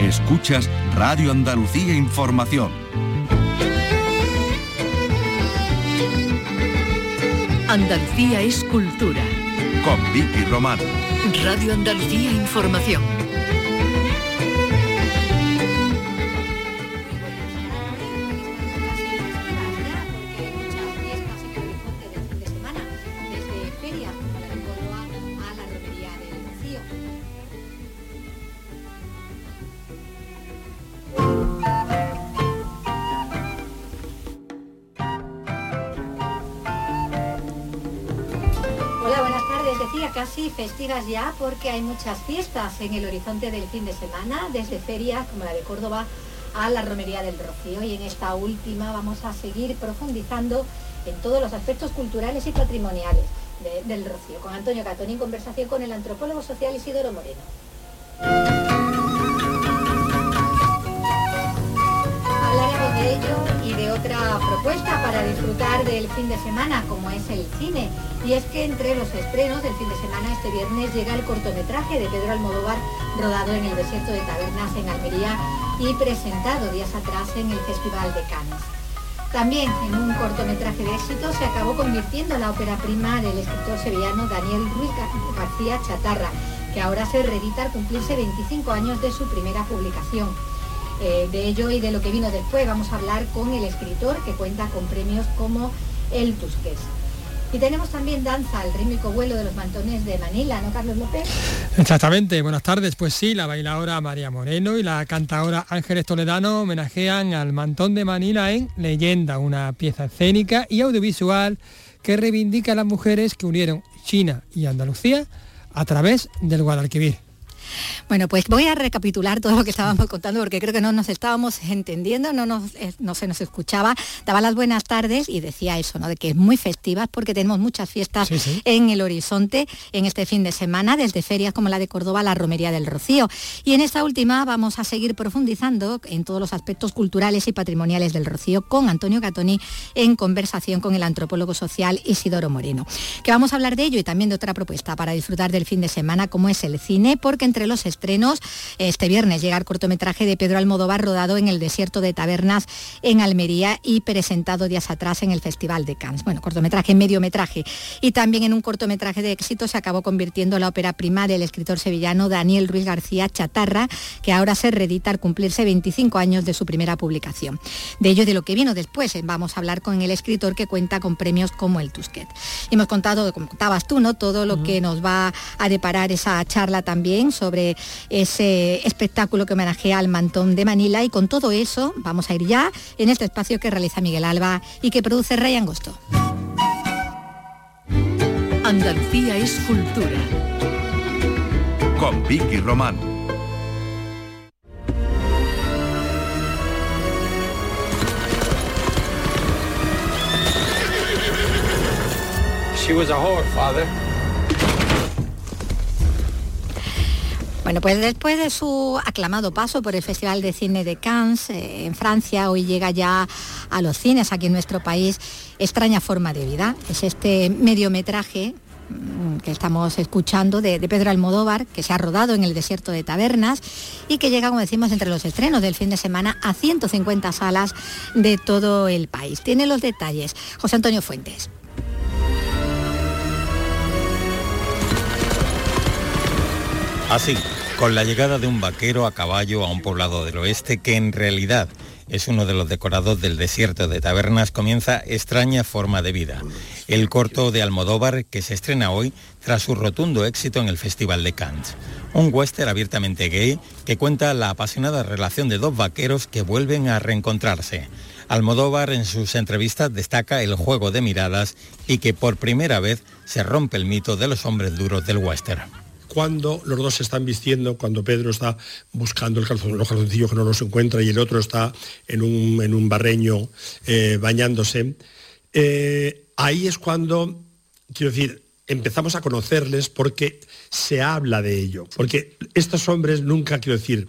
Escuchas Radio Andalucía Información. Andalucía es cultura. Con Vicky Román. Radio Andalucía Información. Ya porque hay muchas fiestas en el horizonte del fin de semana, desde ferias como la de Córdoba a la Romería del Rocío. Y en esta última vamos a seguir profundizando en todos los aspectos culturales y patrimoniales del Rocío, con Antonio Catoni en conversación con el antropólogo social Isidoro Moreno. Hablaremos de ello otra propuesta para disfrutar del fin de semana, como es el cine. Y es que entre los estrenos del fin de semana, este viernes llega el cortometraje de Pedro Almodóvar, rodado en el desierto de Tabernas en Almería y presentado días atrás en el Festival de Cannes. También en un cortometraje de éxito se acabó convirtiendo la ópera prima del escritor sevillano Daniel Ruiz García Chatarra, que ahora se reedita al cumplirse 25 años de su primera publicación. Eh, de ello y de lo que vino después vamos a hablar con el escritor que cuenta con premios como el Tusqués. Y tenemos también danza, el rítmico vuelo de los mantones de Manila, ¿no, Carlos López? Exactamente, buenas tardes. Pues sí, la bailadora María Moreno y la cantadora Ángeles Toledano homenajean al mantón de Manila en Leyenda, una pieza escénica y audiovisual que reivindica a las mujeres que unieron China y Andalucía a través del Guadalquivir. Bueno, pues voy a recapitular todo lo que estábamos contando porque creo que no nos estábamos entendiendo, no, nos, eh, no se nos escuchaba. Daba las buenas tardes y decía eso, ¿no? De que es muy festivas porque tenemos muchas fiestas en el horizonte en este fin de semana, desde ferias como la de Córdoba, la Romería del Rocío. Y en esta última vamos a seguir profundizando en todos los aspectos culturales y patrimoniales del Rocío con Antonio Catoni en conversación con el antropólogo social Isidoro Moreno. Que vamos a hablar de ello y también de otra propuesta para disfrutar del fin de semana como es el cine, porque entre los estrenos. Este viernes llega el cortometraje de Pedro Almodóvar rodado en el desierto de Tabernas en Almería y presentado días atrás en el Festival de Cannes. Bueno, cortometraje, mediometraje. Y también en un cortometraje de éxito se acabó convirtiendo la ópera prima del escritor sevillano Daniel Ruiz García Chatarra, que ahora se reedita al cumplirse 25 años de su primera publicación. De ello y de lo que vino después, eh, vamos a hablar con el escritor que cuenta con premios como el Tusquet. hemos contado, como contabas tú, ¿no? Todo lo que nos va a deparar esa charla también sobre ese espectáculo que homenajea al mantón de Manila y con todo eso vamos a ir ya en este espacio que realiza Miguel Alba y que produce Rey Angosto. Andalucía es cultura. Con Vicky Román. She was a whore, father. Bueno, pues después de su aclamado paso por el Festival de Cine de Cannes eh, en Francia, hoy llega ya a los cines aquí en nuestro país Extraña Forma de Vida. Es este mediometraje mm, que estamos escuchando de, de, Pedro Almodóvar, que se ha rodado en el desierto de Tabernas y que llega, como decimos, entre los estrenos del fin de semana a 150 salas de todo el país. Tiene los detalles José Antonio Fuentes. Así, con la llegada de un vaquero a caballo a un poblado del oeste que en realidad es uno de los decorados del desierto de Tabernas, comienza extraña forma de vida. El corto de Almodóvar que se estrena hoy tras su rotundo éxito en el Festival de Cannes. Un western abiertamente gay que cuenta la apasionada relación de dos vaqueros que vuelven a reencontrarse. Almodóvar en sus entrevistas destaca el juego de miradas y que por primera vez se rompe el mito de los hombres duros del western cuando los dos se están vistiendo, cuando Pedro está buscando los calzoncillos que no los encuentra y el otro está en un, barreño eh, bañándose, eh, ahí es cuando, quiero decir, empezamos a conocerles porque se habla de ello. Porque estos hombres nunca, quiero decir,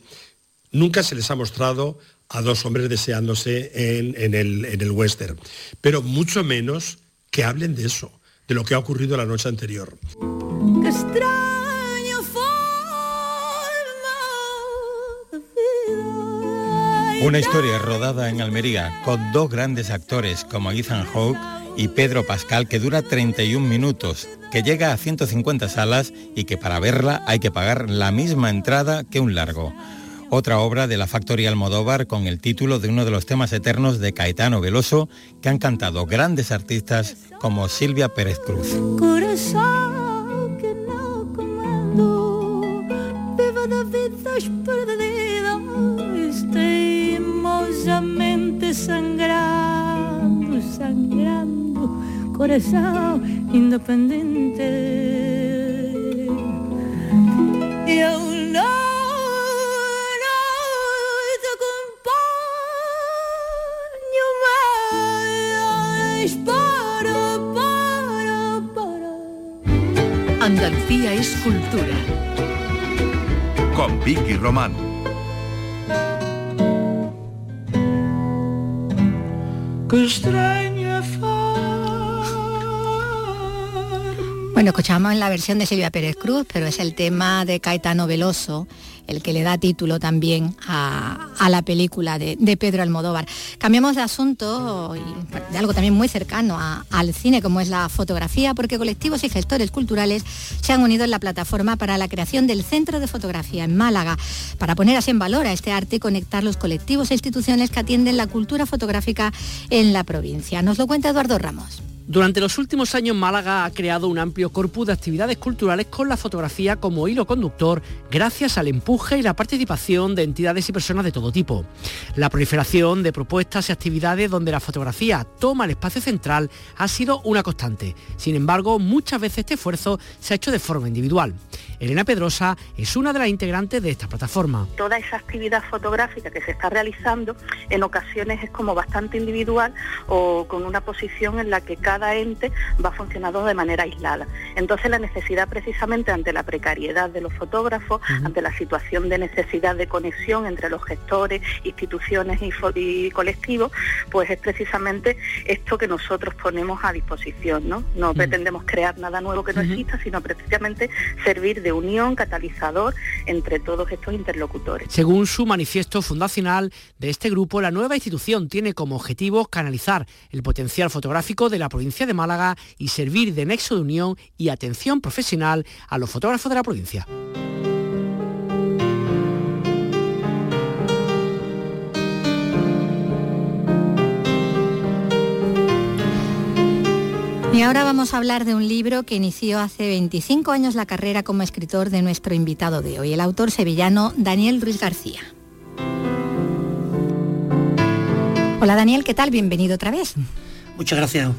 nunca se les ha mostrado a dos hombres deseándose en, el, en el western, pero mucho menos que hablen de eso, de lo que ha ocurrido la noche anterior. Una historia rodada en Almería con dos grandes actores como Ethan Hawke y Pedro Pascal que dura 31 minutos, que llega a 150 salas y que para verla hay que pagar la misma entrada que un largo. Otra obra de la Factoría Almodóvar con el título de uno de los temas eternos de Caetano Veloso que han cantado grandes artistas como Silvia Pérez Cruz. Sangrando, sangrando, corazón independiente. Y aún no, no te acompaño más para, para, para. Andalucía es cultura. Con Vicky Román. Bueno, escuchamos la versión de Silvia Pérez Cruz, pero es el tema de Caetano Veloso, el que le da título también a, la película de, Pedro Almodóvar. Cambiamos de asunto y de algo también muy cercano al cine, como es la fotografía, porque colectivos y gestores culturales se han unido en la plataforma para la creación del Centro de Fotografía en Málaga, para poner así en valor a este arte y conectar los colectivos e instituciones que atienden la cultura fotográfica en la provincia. Nos lo cuenta Eduardo Ramos. Durante los últimos años Málaga ha creado un amplio corpus de actividades culturales con la fotografía como hilo conductor gracias al empuje y la participación de entidades y personas de todo tipo. La proliferación de propuestas y actividades donde la fotografía toma el espacio central ha sido una constante. Sin embargo, muchas veces este esfuerzo se ha hecho de forma individual. Elena Pedrosa es una de las integrantes de esta plataforma. Toda esa actividad fotográfica que se está realizando en ocasiones es como bastante individual o con una posición en la que cada ente va funcionando de manera aislada. Entonces la necesidad precisamente ante la precariedad de los fotógrafos, uh -huh. ante la situación de necesidad de conexión entre los gestores, instituciones y, y, colectivos, pues es precisamente esto que nosotros ponemos a disposición. No, no uh -huh. pretendemos crear nada nuevo que no uh -huh. exista, sino precisamente servir de unión, catalizador entre todos estos interlocutores. Según su manifiesto fundacional de este grupo, la nueva institución tiene como objetivo canalizar el potencial fotográfico de la provincia de Málaga y servir de nexo de unión y atención profesional a los fotógrafos de la provincia. Y ahora vamos a hablar de un libro que inició hace 25 años la carrera como escritor de nuestro invitado de hoy, el autor sevillano Daniel Ruiz García. Hola Daniel, ¿qué tal? Bienvenido otra vez. Muchas gracias, un.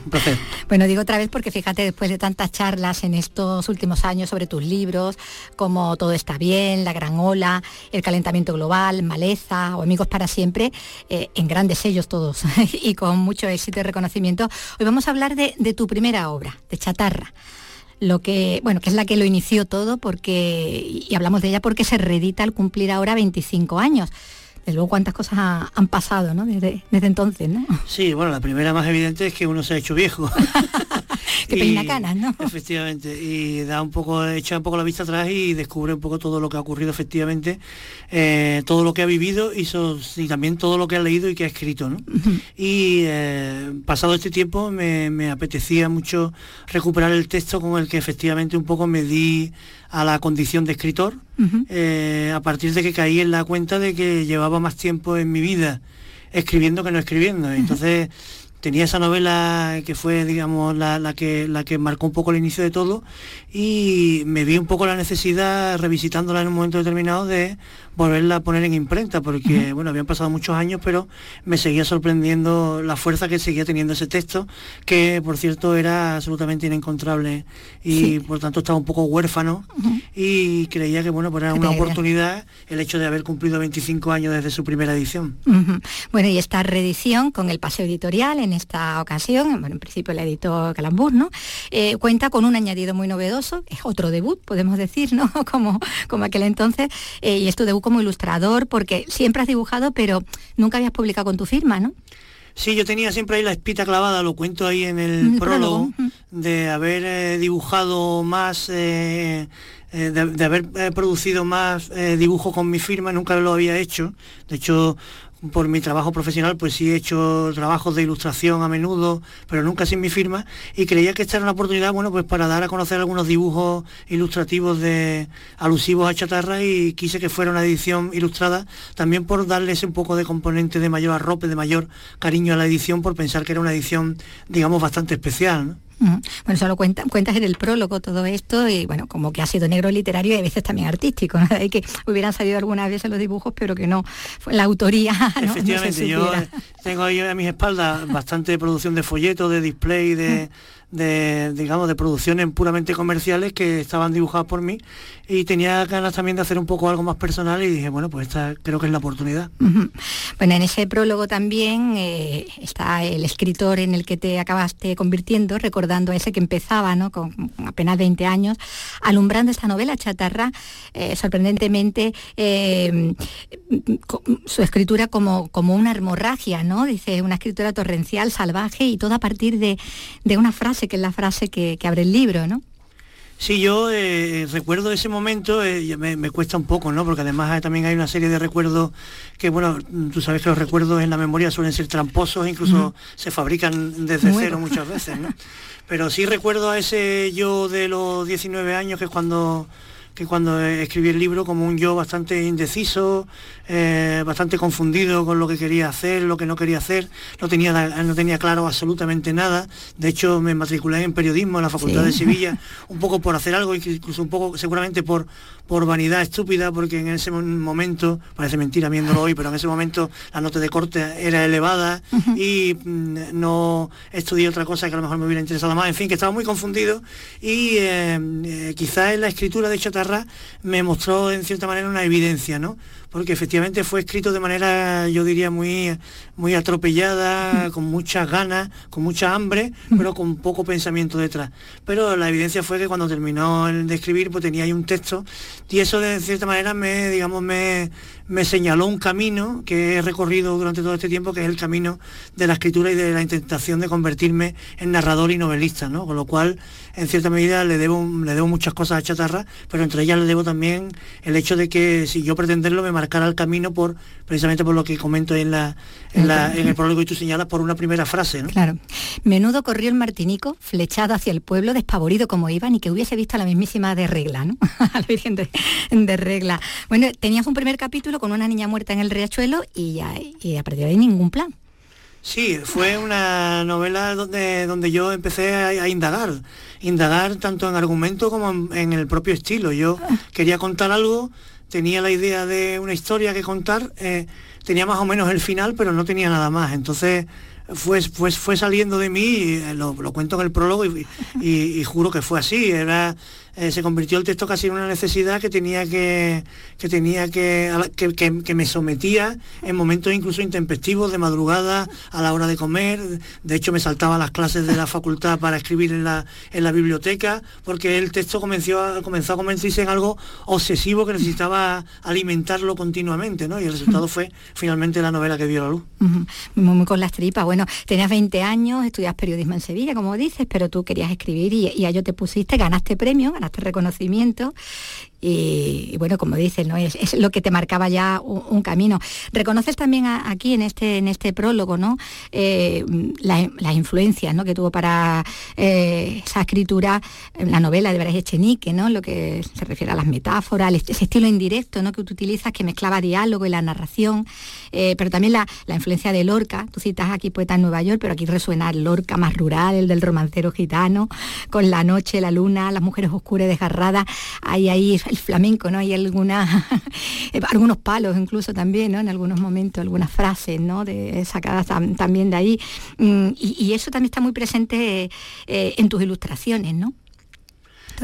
Bueno, digo otra vez porque fíjate, después de tantas charlas en estos últimos años sobre tus libros, como Todo está bien, La gran ola, El calentamiento global, Maleza o Amigos para siempre, eh, en grandes sellos todos y con mucho éxito y reconocimiento, hoy vamos a hablar de, de tu primera obra, de Chatarra lo que, bueno, que es la que lo inició todo porque, y hablamos de ella porque se reedita al cumplir ahora 25 años desde luego cuántas cosas ha, han pasado ¿no? desde, desde, entonces, ¿no? Sí, bueno, la primera más evidente es que uno se ha hecho viejo. que peina canas, ¿no? Efectivamente, y da un poco, echa un poco la vista atrás y descubre un poco todo lo que ha ocurrido efectivamente, eh, todo lo que ha vivido y, so, y, también todo lo que ha leído y que ha escrito, ¿no? Uh -huh. Y eh, pasado este tiempo me, me apetecía mucho recuperar el texto con el que efectivamente un poco me di a la condición de escritor, uh -huh. eh, a partir de que caí en la cuenta de que llevaba más tiempo en mi vida escribiendo que no escribiendo. Uh -huh. Tenía esa novela que fue, digamos, la, la, que, la que marcó un poco el inicio de todo y me vi un poco la necesidad, revisitándola en un momento determinado, de volverla a poner en imprenta, porque, uh -huh. bueno, habían pasado muchos años, pero me seguía sorprendiendo la fuerza que seguía teniendo ese texto, que, por cierto, era absolutamente inencontrable y, sí. por tanto, estaba un poco huérfano uh -huh. Y creía que, bueno, pues era una oportunidad el hecho de haber cumplido 25 años desde su primera edición. Uh -huh. Bueno, y esta reedición con el Paseo Editorial, en esta ocasión, bueno, en principio la editó Calambur, ¿no? Eh, cuenta con un añadido muy novedoso, es otro debut, podemos decir, ¿no? como, como aquel entonces, eh, y es tu debut como ilustrador, porque siempre has dibujado, pero nunca habías publicado con tu firma, ¿no? Sí, yo tenía siempre ahí la espita clavada, lo cuento ahí en el, el prólogo, prólogo, de haber eh, dibujado más, eh, eh, de, haber producido más dibujo con mi firma, nunca lo había hecho. De hecho, por mi trabajo profesional, pues sí he hecho trabajos de ilustración a menudo, pero nunca sin mi firma, y creía que esta era una oportunidad, bueno, pues para dar a conocer algunos dibujos ilustrativos de alusivos a chatarra y quise que fuera una edición ilustrada, también por darles un poco de componente de mayor arrope, de mayor cariño a la edición, por pensar que era una edición, digamos, bastante especial. Bueno, solo cuenta, cuentas en el prólogo todo esto y bueno, como que ha sido negro literario y a veces también artístico, ¿no? De que hubieran salido algunas veces los dibujos, pero que no, fue la autoría no, no se Efectivamente, yo tengo ahí a mis espaldas bastante producción de folletos, de display, de, de, digamos, de producciones puramente comerciales que estaban dibujadas por mí y tenía ganas también de hacer un poco algo más personal y dije, bueno, pues esta creo que es la oportunidad. Bueno, en ese prólogo también eh, está el escritor en el que te acabaste convirtiendo, recordando a ese que empezaba, ¿no? Con apenas 20 años, alumbrando esta novela chatarra, eh, sorprendentemente co- su escritura como, como una hemorragia, ¿no? Dice, una escritura torrencial, salvaje y todo a partir de, de una frase, que es la frase que, que abre el libro, ¿no? Sí, yo eh, recuerdo ese momento, eh, me, me cuesta un poco, ¿no? Porque además también hay una serie de recuerdos que, bueno, tú sabes que los recuerdos en la memoria suelen ser tramposos, incluso se fabrican desde cero muchas veces, ¿no? Pero sí recuerdo a ese yo de los 19 años que es cuando que cuando escribí el libro como un yo bastante indeciso, eh, bastante confundido con lo que quería hacer, lo que no quería hacer, no tenía, no tenía claro absolutamente nada. De hecho, me matriculé en periodismo en la Facultad Sí. de Sevilla, un poco por hacer algo, incluso un poco seguramente por, por vanidad estúpida, porque en ese mo- momento, parece mentira viéndolo hoy, pero en ese momento la nota de corte era elevada y mm, no estudié otra cosa que a lo mejor me hubiera interesado más, en fin, que estaba muy confundido y eh, eh, quizás en la escritura de Chatarra me mostró en cierta manera una evidencia, ¿no? Porque efectivamente fue escrito de manera, yo diría, muy, muy atropellada, con muchas ganas, con mucha hambre, pero con poco pensamiento detrás. Pero la evidencia fue que cuando terminó el de escribir, pues tenía ahí un texto, y eso de cierta manera me, digamos, me, me señaló un camino que he recorrido durante todo este tiempo, que es el camino de la escritura y de la intentación de convertirme en narrador y novelista, ¿no? Con lo cual, en cierta medida, le debo, le debo muchas cosas a Chatarra, pero entre ellas le debo también el hecho de que si yo pretenderlo me marcara el camino por precisamente por lo que comento en la, en, el prólogo y tú señalas por una primera frase, ¿no? Claro. Menudo corrió el Martinico, flechado hacia el pueblo, despavorido como iba, ni que hubiese visto a la mismísima de regla, ¿no? a la Virgen de, de regla. Bueno, tenías un primer capítulo con una niña muerta en el riachuelo y, ya, y a partir de ahí ningún plan. Sí, fue una novela donde, donde yo empecé a, indagar, indagar tanto en argumento como en, el propio estilo. Yo quería contar algo, tenía la idea de una historia que contar, eh, tenía más o menos el final, pero no tenía nada más. Entonces fue, fue, fue saliendo de mí, y, eh, lo, cuento en el prólogo y, y- y juro que fue así. Era, eh, se convirtió el texto casi en una necesidad que tenía que, que tenía que, que, que- que me sometía en momentos incluso intempestivos de madrugada a la hora de comer. De hecho me saltaba las clases de la facultad para escribir en la, en la biblioteca, porque el texto comenzó a, comenzó a convertirse en algo obsesivo que necesitaba alimentarlo continuamente, ¿no? Y el resultado fue finalmente la novela que vio la luz. Ujú, Muy, muy con las tripas. Bueno, tenías 20 años, estudias periodismo en Sevilla, como dices, pero tú querías escribir y, y a ello te pusiste, ganaste premio, ganaste reconocimiento. Y, bueno, como dices, ¿no? Es, lo que te marcaba ya un, camino. Reconoces también aquí en este, en este prólogo, ¿no? Eh, la- las influencias ¿no? que tuvo para eh, esa escritura la novela de Brais Echenique, ¿no? Lo que se refiere a las metáforas, ese estilo indirecto ¿no? que tú utilizas, que mezclaba diálogo y la narración, eh, pero también la, la influencia de Lorca. Tú citas aquí Poeta en Nueva York, pero aquí resuena el Lorca más rural, el del romancero gitano, con la noche, la luna, las mujeres oscuras desgarradas. Hay ahí el flamenco, ¿no? Hay algunos palos incluso también, ¿no? En algunos momentos, algunas frases, ¿no? De, sacadas tam- también de ahí. Mm, Y, y eso también está muy presente eh, en tus ilustraciones, ¿no?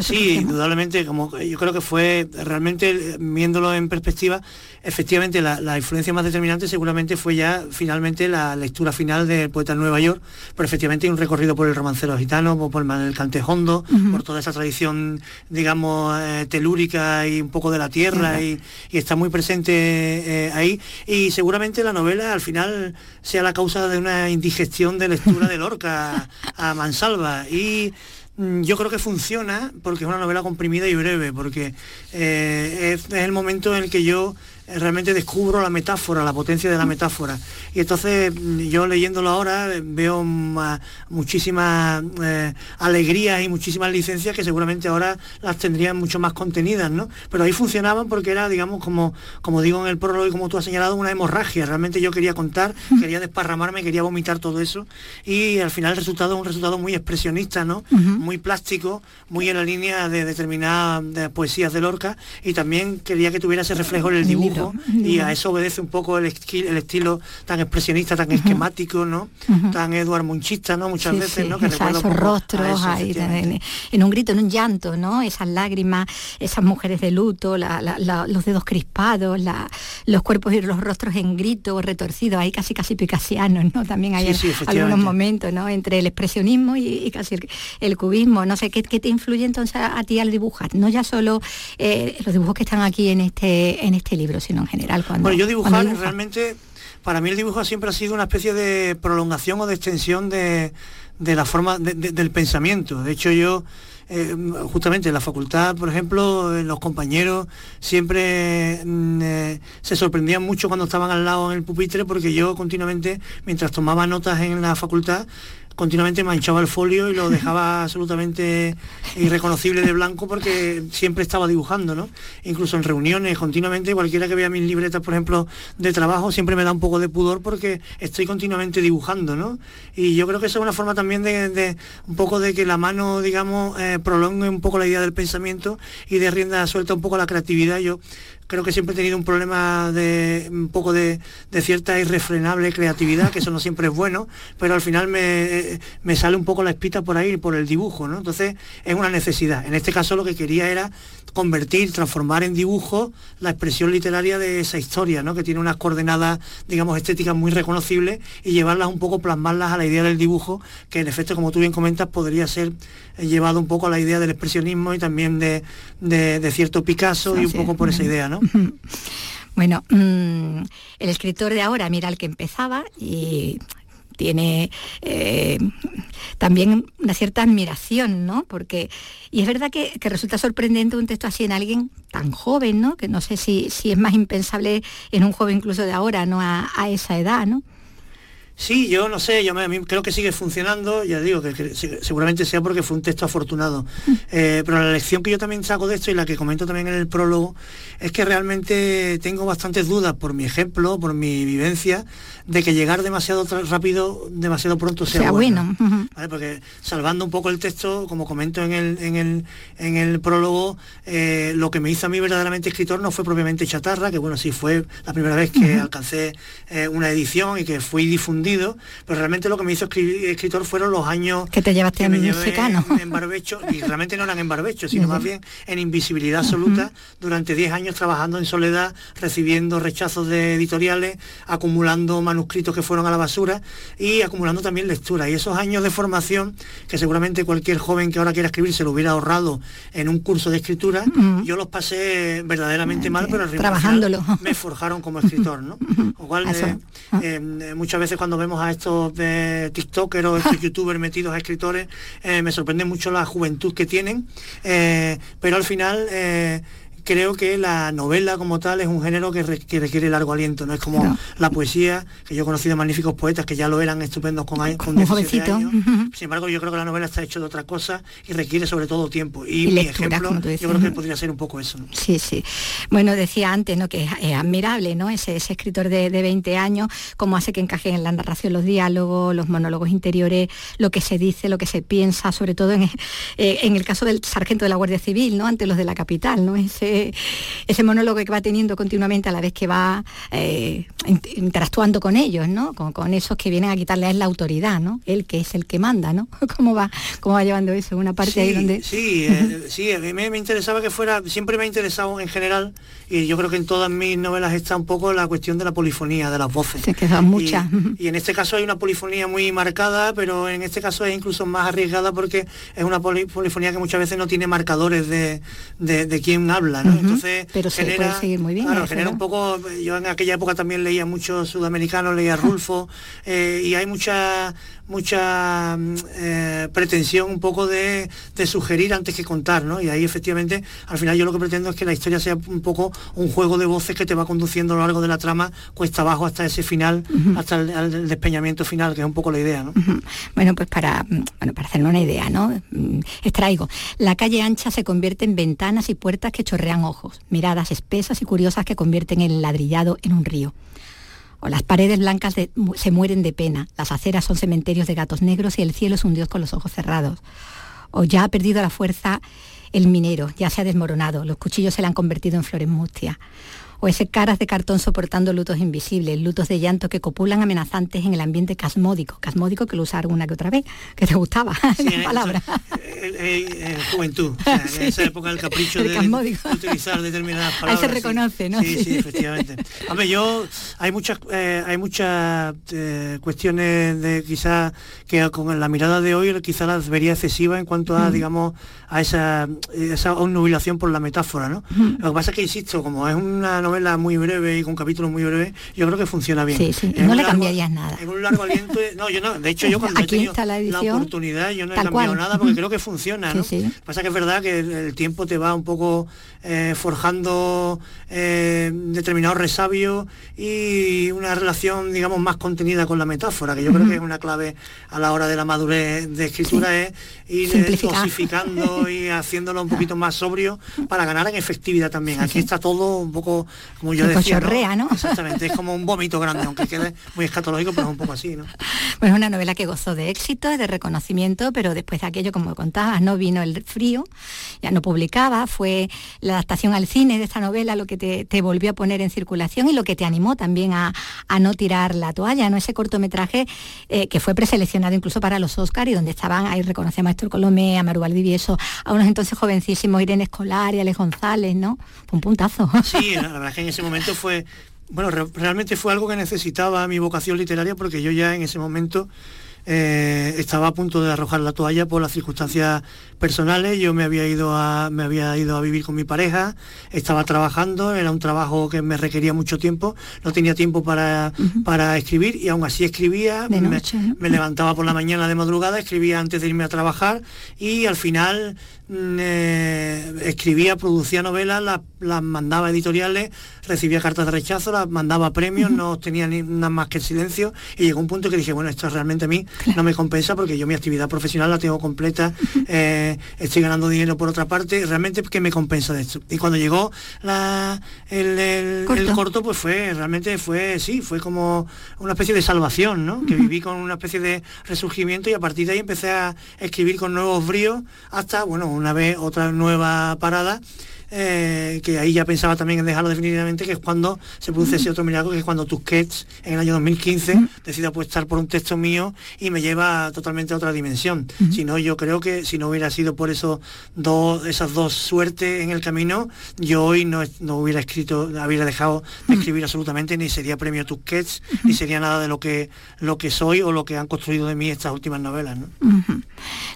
Sí, indudablemente, como que yo creo que fue realmente, eh, viéndolo en perspectiva, efectivamente la, la influencia más determinante seguramente fue ya finalmente la lectura final del poeta en Nueva York, pero efectivamente hay un recorrido por el romancero gitano, por, por el Manuel Cantejondo, Ujú. por toda esa tradición, digamos, eh, telúrica y un poco de la tierra, y, y está muy presente eh, ahí. Y seguramente la novela al final sea la causa de una indigestión de lectura de Lorca a Mansalva. Y Yo creo que funciona porque es una novela comprimida y breve, porque eh, es, es el momento en el que yo realmente descubro la metáfora, la potencia de la metáfora. Y entonces mm, yo leyéndolo ahora eh, veo ma- muchísimas eh, alegrías y muchísimas licencias que seguramente ahora las tendrían mucho más contenidas, ¿no? Pero ahí funcionaban porque era, digamos, como, como digo en el prólogo y como tú has señalado, una hemorragia. Realmente yo quería contar, quería desparramarme, quería vomitar todo eso y al final el resultado es un resultado muy expresionista, ¿no? Muy plástico, muy en la línea de determinadas de poesías de Lorca y también quería que tuviera ese reflejo en el dibujo y a eso obedece un poco el, estilo tan expresionista, tan esquemático, ¿no? Tan Eduard Munchista, ¿no? Muchas Sí, veces, sí, ¿no? Que un esos rostros eso, ahí en, en un grito, en un llanto, ¿no? Esas lágrimas, esas mujeres de luto, la- la- la- los dedos crispados, los cuerpos y los rostros en grito, retorcidos, ahí casi casi picasianos, ¿no? También hay Sí, algunos momentos, ¿no? Entre el expresionismo y, y casi el, el cubismo. No sé, ¿qué, qué te influye entonces a, a ti al dibujar? No ya solo eh, los dibujos que están aquí en este, en este libro, sino en general. Cuando, Bueno, yo dibujar realmente, para mí el dibujo siempre ha sido una especie de prolongación o de extensión de, de la forma de- de- del pensamiento. De hecho, yo eh, justamente en la facultad, por ejemplo, eh, los compañeros siempre mm, eh, se sorprendían mucho cuando estaban al lado en el pupitre porque yo continuamente, mientras tomaba notas en la facultad, continuamente manchaba el folio y lo dejaba absolutamente irreconocible de blanco porque siempre estaba dibujando, ¿no? Incluso en reuniones, continuamente, cualquiera que vea mis libretas, por ejemplo, de trabajo, siempre me da un poco de pudor porque estoy continuamente dibujando, ¿no? Y yo creo que eso es una forma también de, de un poco de que la mano, digamos, eh, prolongue un poco la idea del pensamiento y de rienda suelta un poco la creatividad. Yo creo que siempre he tenido un problema de un poco de, cierta irrefrenable creatividad, que eso no siempre es bueno, pero al final me, me sale un poco la espita por ahí, por el dibujo, ¿no? Entonces es una necesidad. En este caso lo que quería era convertir, transformar en dibujo la expresión literaria de esa historia, ¿no? Que tiene unas coordenadas, digamos, estéticas muy reconocibles y llevarlas un poco, plasmarlas a la idea del dibujo, que en efecto, como tú bien comentas, podría ser eh, llevado un poco a la idea del expresionismo y también de, de- de cierto Picasso y un poco es. por esa idea, ¿no? Bueno, mm, el escritor de ahora mira al que empezaba y tiene eh, también una cierta admiración, ¿no? Porque, y es verdad que, que resulta sorprendente un texto así en alguien tan joven, ¿no? Que no sé si, si es más impensable en un joven incluso de ahora, ¿no? A, a esa edad, ¿no? Sí, yo no sé, yo me- a mí creo que sigue funcionando, ya digo, que, que se- seguramente sea porque fue un texto afortunado. Eh, pero la lección que yo también saco de esto y la que comento también en el prólogo es que realmente tengo bastantes dudas por mi ejemplo, por mi vivencia, de que llegar demasiado rápido, demasiado pronto sea, Sea bueno. Porque salvando un poco el texto, como comento en el, en el, en el prólogo, eh, lo que me hizo a mí verdaderamente escritor no fue propiamente chatarra, que bueno, sí fue la primera vez que alcancé eh, una edición y que fui difundido, pero realmente lo que me hizo escritor fueron los años Que te llevaste que me en llevé en, en barbecho, y realmente no eran en barbecho, sino más bien en invisibilidad absoluta, durante 10 años trabajando en soledad, recibiendo rechazos de editoriales, acumulando manuscritos que fueron a la basura y acumulando también lectura. Y esos años de formación, que seguramente cualquier joven que ahora quiera escribir se lo hubiera ahorrado en un curso de escritura, yo los pasé verdaderamente mal, pero al Trabajándolo. me forjaron como escritor, ¿no? Lo cual, eh, eh, muchas veces cuando vemos a estos tiktokers o estos youtubers metidos a escritores, eh, me sorprende mucho la juventud que tienen, eh, pero al final eh, creo que la novela como tal es un género que, re- que requiere largo aliento, no es como No. la poesía, que yo he conocido magníficos poetas que ya lo eran estupendos con, años- con 17 jovencito. años. Sin embargo, yo creo que la novela está hecha de otra cosa y requiere sobre todo tiempo. Y, Y mi lectura, ejemplo, yo creo que podría ser un poco eso. ¿no? Sí, sí. Bueno, decía antes, ¿no? Que es, es admirable, ¿no? Ese, ese escritor de, de 20 años, cómo hace que encajen en la narración los diálogos, los monólogos interiores, lo que se dice, lo que se piensa, sobre todo en, eh, en el caso del sargento de la Guardia Civil, ¿no? Ante los de la capital, ¿no? Ese, ese monólogo que va teniendo continuamente a la vez que va eh, in- interactuando con ellos, ¿no? Con, con esos que vienen a quitarle a él la autoridad, ¿no? Él que es el que manda, ¿no? ¿Cómo va, cómo va llevando eso? Una parte sí, ahí donde... Sí, eh, sí, a mí me, me interesaba que fuera, siempre me ha interesado en general, y yo creo que en todas mis novelas está un poco la cuestión de la polifonía, de las voces. Sí, que son muchas. Y, y en este caso hay una polifonía muy marcada, pero en este caso es incluso más arriesgada porque es una poli- polifonía que muchas veces no tiene marcadores de, de, de quién habla, ¿no? Entonces pero se puede seguir muy bien, Claro, genera ¿no? un poco, yo en aquella época también leía mucho sudamericano, leía Rulfo, eh, y hay mucha mucha mm, eh, pretensión un poco de, de sugerir antes que contar, ¿no? Y ahí efectivamente, al final yo lo que pretendo es que la historia sea un poco un juego de voces que te va conduciendo a lo largo de la trama, cuesta abajo hasta ese final, hasta el, el despeñamiento final, que es un poco la idea, ¿no? Bueno, pues para, mm, bueno, para hacerme una idea, ¿no? Mm, Extraigo. La calle ancha se convierte en ventanas y puertas que chorrean ojos, miradas espesas y curiosas que convierten el ladrillado en un río. O las paredes blancas de- se mueren de pena, las aceras son cementerios de gatos negros y el cielo es un dios con los ojos cerrados. O ya ha perdido la fuerza el minero, ya se ha desmoronado, los cuchillos se le han convertido en flores mustias. O ese caras de cartón soportando lutos invisibles, lutos de llanto que copulan amenazantes en el ambiente casmódico. Casmódico que lo usar alguna que otra vez, que te gustaba la palabra. Eh, eh, juventud, o sea, en esa época el capricho El de, de utilizar determinadas Ahí palabras. se sí. reconoce, ¿no? Sí, sí, efectivamente. Hombre, yo hay muchas eh, hay muchas eh, cuestiones de quizás que con la mirada de hoy quizás las vería excesiva en cuanto a Mm. digamos a esa esa obnubilación por la metáfora, ¿no? Mm. Lo que pasa es que insisto, como es una novela muy breve y con capítulos muy breves, yo creo que funciona bien. Sí, sí, y En no le largo- cambiarías nada. En un largo aliento, no, yo no, de hecho yo cuando he Aquí tenido está la la edición, oportunidad yo no he tal cambiado cual. nada porque creo que funciona, Sí, ¿no? sí. Pasa que es verdad que el, el tiempo te va un poco eh, forjando eh, determinados resabios y una relación, digamos, más contenida con la metáfora, que yo creo que es una clave a la hora de la madurez de escritura, es ir eh, dosificando y haciéndolo un poquito más sobrio para ganar en efectividad también. Aquí está todo un poco, como yo decía, cochorrea, ¿no? Exactamente, es como un vómito grande, aunque quede muy escatológico, pero es un poco así, ¿no? Bueno, es una novela que gozó de éxito y de reconocimiento, pero después de aquello, como contabas, no vino el frío, ya no publicaba, fue la adaptación al cine de esta novela lo que te, volvió a poner en circulación y lo que te animó también a, a no tirar la toalla, ¿no? Ese cortometraje eh, que fue preseleccionado incluso para los Oscars y donde estaban, ahí reconocemos a Héctor Colomé, a Maru Valdivieso, a unos entonces jovencísimos, Irene Escolar y Alex González, ¿no? Fue un puntazo. Sí, la verdad es que en ese momento fue, bueno, re- realmente fue algo que necesitaba mi vocación literaria porque yo ya en ese momento eh, estaba a punto de arrojar la toalla por las circunstancias personales. Yo me había ido a, me había ido a vivir con mi pareja, estaba trabajando, era un trabajo que me requería mucho tiempo, no tenía tiempo para, para escribir y aún así escribía, me- noche, ¿no? me levantaba por la mañana de madrugada, escribía antes de irme a trabajar y al final eh, escribía, producía novelas, las, las mandaba a editoriales, recibía cartas de rechazo, las mandaba a premios, no obtenía ni nada más que el silencio y llegó un punto que dije, bueno, esto realmente a mí no me compensa porque yo mi actividad profesional la tengo completa, eh, estoy ganando dinero por otra parte, realmente ¿qué me compensa de esto? Y cuando llegó la, el, el- Corto. el corto, pues fue, realmente fue, sí, fue como una especie de salvación, ¿no? Que viví con una especie de resurgimiento y a partir de ahí empecé a escribir con nuevos bríos hasta, bueno, una vez otra nueva parada. Eh, que ahí ya pensaba también en dejarlo definitivamente, que es cuando se produce ese otro milagro, que es cuando Tusquets en el año 2015 decide apostar por un texto mío y me lleva totalmente a otra dimensión. Si no, yo creo que si no hubiera sido por eso dos, esas dos suertes en el camino, yo hoy no, no hubiera escrito, hubiera dejado de escribir absolutamente, ni sería premio Tusquets, ni sería nada de lo que, lo que soy o lo que han construido de mí estas últimas novelas.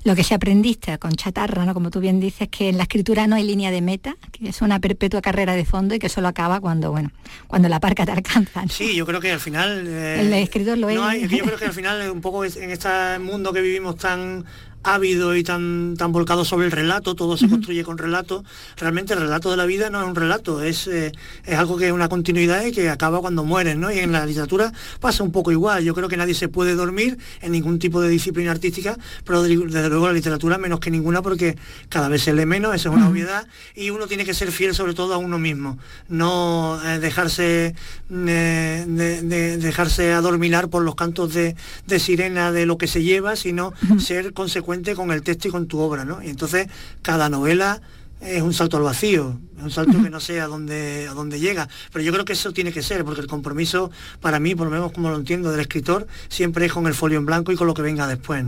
Lo que se aprendiste con chatarra, ¿no? Como tú bien dices, que en la escritura no hay línea de meta, que es una perpetua carrera de fondo y que solo acaba cuando, bueno, cuando la parca te alcanza. ¿no? Sí, yo creo que al final... eh, El escritor lo no es. hay- yo creo que al final un poco en este mundo que vivimos tan ávido y tan, tan volcado sobre el relato, todo se construye con relato, realmente el relato de la vida no es un relato, es, eh, es algo que es una continuidad y que acaba cuando mueres, ¿no? Y en la literatura pasa un poco igual, yo creo que nadie se puede dormir en ningún tipo de disciplina artística, pero de- desde luego la literatura menos que ninguna porque cada vez se lee menos, eso es una obviedad, y uno tiene que ser fiel sobre todo a uno mismo, no eh, dejarse eh, de- de- dejarse adormilar por los cantos de, de sirena de lo que se lleva, sino ser consecuente con el texto y con tu obra, ¿no? Y entonces cada novela es un salto al vacío, es un salto que no sé a dónde, a dónde llega. Pero yo creo que eso tiene que ser, porque el compromiso, para mí, por lo menos como lo entiendo, del escritor, siempre es con el folio en blanco y con lo que venga después.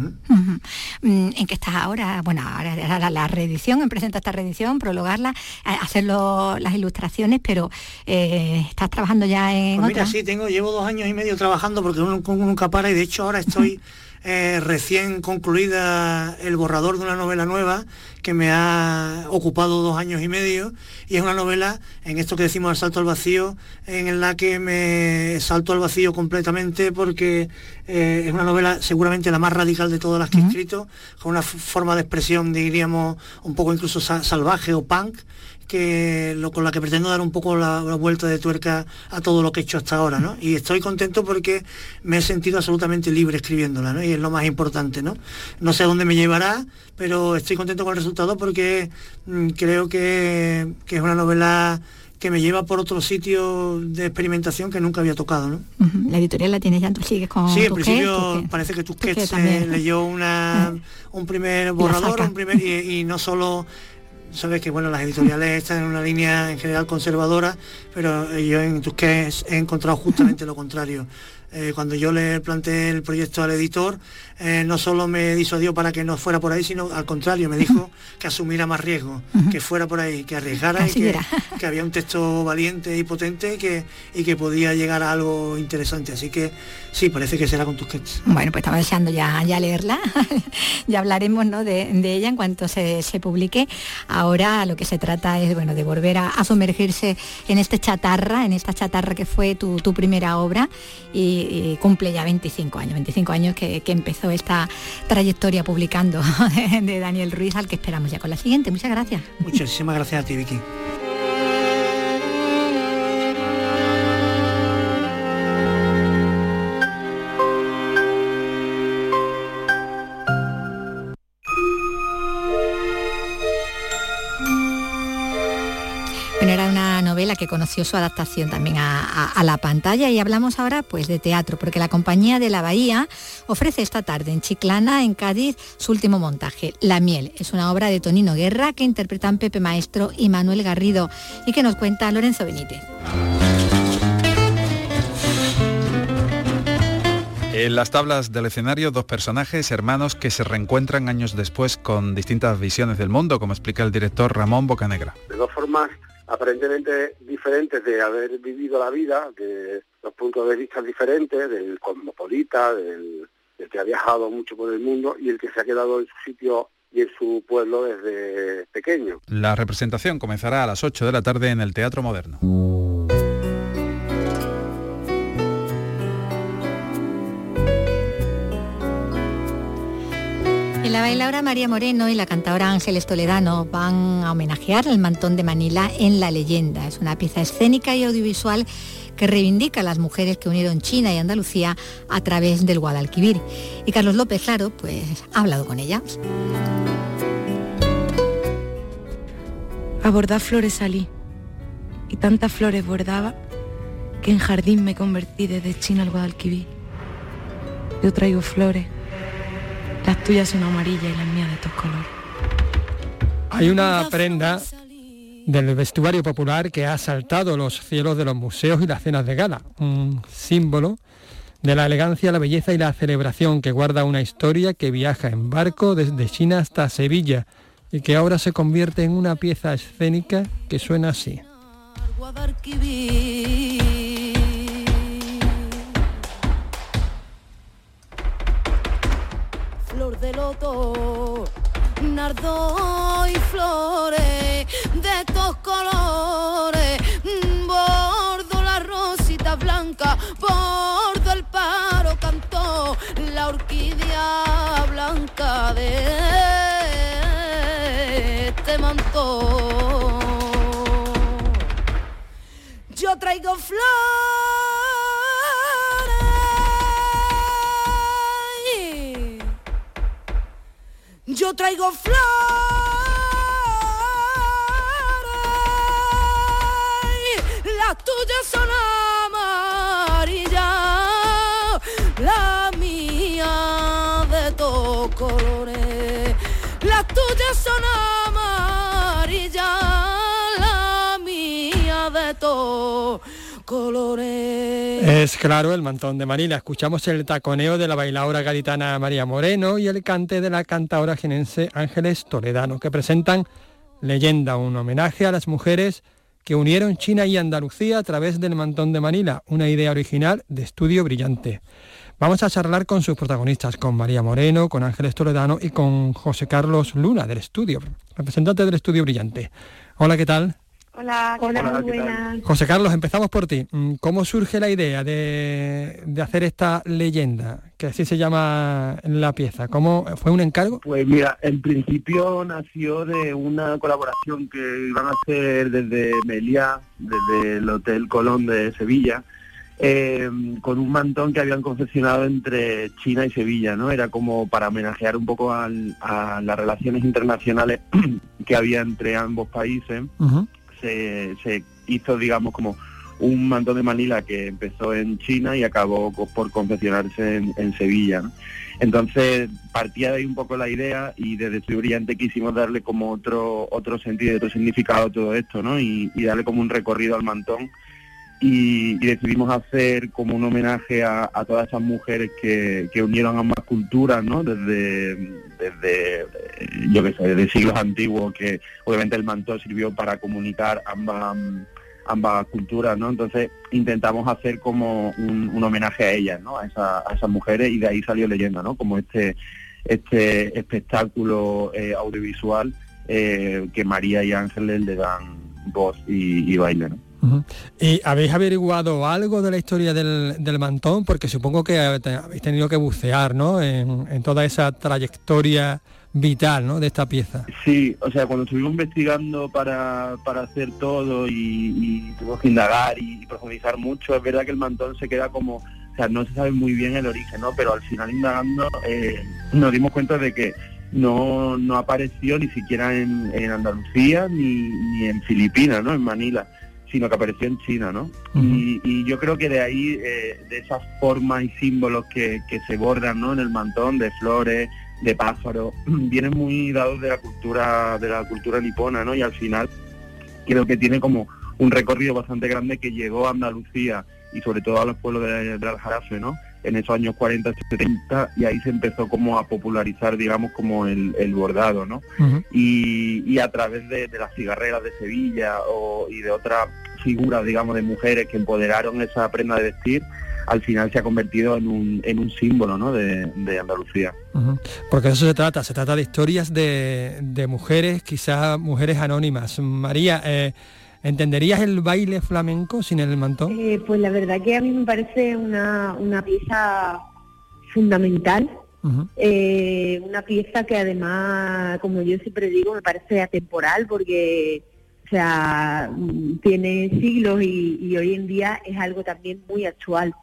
Mm, ¿En qué estás ahora? Bueno, ahora la, la reedición, en presenta esta reedición, prologarla, eh, hacer lo- las ilustraciones, pero eh, estás trabajando ya en Pues mira, otra. sí, tengo, llevo dos años y medio trabajando porque uno, uno nunca para y de hecho ahora estoy eh, recién concluida el borrador de una novela nueva que me ha ocupado dos años y medio y es una novela en esto que decimos el salto al vacío en la que me salto al vacío completamente porque eh, es una novela seguramente la más radical de todas las que he escrito con una forma de expresión diríamos un poco incluso sa- salvaje o punk que lo, con la que pretendo dar un poco la, la vuelta de tuerca a todo lo que he hecho hasta ahora, ¿no? Y estoy contento porque me he sentido absolutamente libre escribiéndola, ¿no? Y es lo más importante, ¿no? No sé a dónde me llevará, pero estoy contento con el resultado porque mm, creo que, que es una novela que me lleva por otro sitio de experimentación que nunca había tocado, ¿no? La editorial la tienes ya, tú sigues con Sí, en principio parece que Tusquets eh, leyó una, un primer borrador, un primer, y, y no solo, sabes que bueno, las editoriales están en una línea en general conservadora, pero yo en Tusquets he encontrado justamente lo contrario. Eh, cuando yo le planteé el proyecto al editor, eh, no solo me disuadió para que no fuera por ahí, sino al contrario, me dijo que asumiera más riesgo, que fuera por ahí, que arriesgara y que, que había un texto valiente y potente que, y que podía llegar a algo interesante. Así que sí, parece que será con Tusquets. Bueno, pues estamos deseando ya, ya leerla. ya hablaremos ¿no? de, de ella en cuanto se, se publique. Ahora lo que se trata es bueno, de volver a, a sumergirse en este chatarra, en esta chatarra que fue tu, tu primera obra y, y cumple ya 25 años, 25 años que, que empezó esta trayectoria publicando de, de Daniel Ruiz, al que esperamos ya con la siguiente. Muchas gracias. Muchísimas gracias a ti, Vicky. Una novela que conoció su adaptación también a, a- a la pantalla y hablamos ahora pues de teatro, porque la Compañía de la Bahía ofrece esta tarde en Chiclana, en Cádiz, su último montaje, La Miel. Es una obra de Tonino Guerra que interpretan Pepe Maestro y Manuel Garrido y que nos cuenta Lorenzo Benítez. En las tablas del escenario, dos personajes hermanos que se reencuentran años después con distintas visiones del mundo, como explica el director Ramón Bocanegra. de dos formas aparentemente diferentes de haber vivido la vida, de dos puntos de vista diferentes, del cosmopolita, del, del que ha viajado mucho por el mundo y el que se ha quedado en su sitio y en su pueblo desde pequeño. La representación comenzará a las 8 de la tarde en el Teatro Moderno. La bailadora María Moreno y la cantadora Ángeles Toledano van a homenajear al mantón de Manila en La leyenda. Es una pieza escénica y audiovisual que reivindica a las mujeres que unieron China y Andalucía a través del Guadalquivir. Y Carlos López, claro, pues ha hablado con ella. A bordar flores salí y tantas flores bordaba que en jardín me convertí desde China al Guadalquivir. Yo traigo flores, las tuyas son amarillas y las mías de todos colores. Hay una prenda del vestuario popular que ha saltado los cielos de los museos y las cenas de gala, un símbolo de la elegancia, la belleza y la celebración que guarda una historia que viaja en barco desde China hasta Sevilla y que ahora se convierte en una pieza escénica que suena así. De loto, nardo y flores de estos colores. Bordo la rosita blanca, bordo el paro cantó la orquídea blanca de este manto. Yo traigo flores. Yo traigo flores. Las tuyas son amarillas, la mía de todos colores. Las tuyas son amarillas, Es claro el mantón de Manila. Escuchamos el taconeo de la bailadora gaditana María Moreno y el cante de la cantadora genense Ángeles Toledano, que presentan Leyenda, un homenaje a las mujeres que unieron China y Andalucía a través del mantón de Manila, una idea original de estudio brillante. Vamos a charlar con sus protagonistas, con María Moreno, con Ángeles Toledano y con José Carlos Luna del estudio, representante del estudio brillante. Hola, ¿qué tal? Hola, hola, muy buenas. José Carlos, empezamos por ti. Mm, ¿Cómo surge la idea de, de, hacer esta leyenda, que así se llama la pieza? ¿Cómo fue un encargo? Pues mira, en principio nació de una colaboración que iban a hacer desde Meliá, desde el Hotel Colón de Sevilla, eh, con un mantón que habían confeccionado entre China y Sevilla, ¿no? Era como para homenajear un poco al, a las relaciones internacionales que había entre ambos países. Se, se, hizo, digamos, como un mantón de Manila que empezó en China y acabó por confeccionarse en, Sevilla. Entonces partía de ahí un poco la idea y desde Estoy Brillante quisimos darle como otro otro sentido, otro significado a todo esto, ¿no? Y, y darle como un recorrido al mantón y, decidimos hacer como un homenaje a, todas esas mujeres que, que, unieron ambas culturas, ¿no? Desde, desde yo qué sé, desde siglos antiguos, que obviamente el mantón sirvió para comunicar ambas ambas culturas, ¿no? Entonces intentamos hacer como un, un homenaje a ellas, ¿no? A, esa, a, esas mujeres y de ahí salió leyenda, ¿no? Como este este espectáculo eh, audiovisual eh, que María y Ángeles le dan voz y, y baile, ¿no? ¿Y habéis averiguado algo de la historia del, del, mantón? Porque supongo que habéis tenido que bucear, ¿no? En, toda esa trayectoria vital, ¿no? De esta pieza. Sí, o sea, cuando estuvimos investigando para, para hacer todo y, y, tuvimos que indagar y, profundizar mucho, es verdad que el mantón se queda como, o sea, no se sabe muy bien el origen, ¿no? Pero al final indagando eh, nos dimos cuenta de que no, no apareció ni siquiera en, en Andalucía ni, ni en Filipinas, ¿no? En Manila sino que apareció en China, ¿no? Uh -huh. y, y, yo creo que de ahí, eh, de esas formas y símbolos que, que, se bordan, ¿no? En el mantón, de flores, de pájaros, vienen muy dados de la cultura, de la cultura nipona, ¿no? Y al final creo que tiene como un recorrido bastante grande que llegó a Andalucía y sobre todo a los pueblos de, de Aljarafe, ¿no? En esos años 40, 70 y ahí se empezó como a popularizar, digamos, como el, el bordado, ¿no? Uh -huh. y, y, a través de, de, las cigarreras de Sevilla o, y de otras figuras, digamos, de mujeres que empoderaron esa prenda de vestir, al final se ha convertido en un, en un símbolo ¿no? de, de Andalucía. Uh -huh. Porque de eso se trata, se trata de historias de, de mujeres, quizás mujeres anónimas. María, eh, ¿entenderías el baile flamenco sin el mantón? Eh, pues la verdad que a mí me parece una, una pieza fundamental, uh -huh. eh, una pieza que además, como yo siempre digo, me parece atemporal porque o sea, tiene siglos y, y hoy en día es algo también muy actual.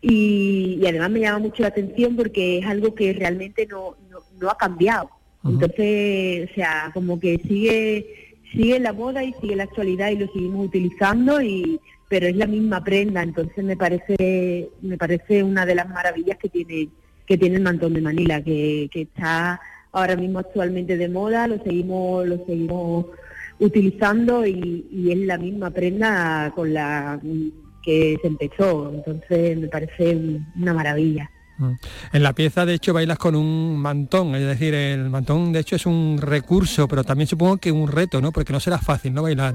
Y, y, además me llama mucho la atención porque es algo que realmente no, no, no ha cambiado. Uh -huh. Entonces, o sea, como que sigue sigue la moda y sigue la actualidad y lo seguimos utilizando y pero es la misma prenda, entonces me parece me parece una de las maravillas que tiene que tiene el mantón de Manila, que, que está ahora mismo actualmente de moda, lo seguimos lo seguimos utilizando y, y es la misma prenda con la que se empezó, entonces me parece una maravilla. En la pieza, de hecho, bailas con un mantón, es decir, el mantón, de hecho, es un recurso, pero también supongo que un reto, ¿no? Porque no será fácil, ¿no? Bailar.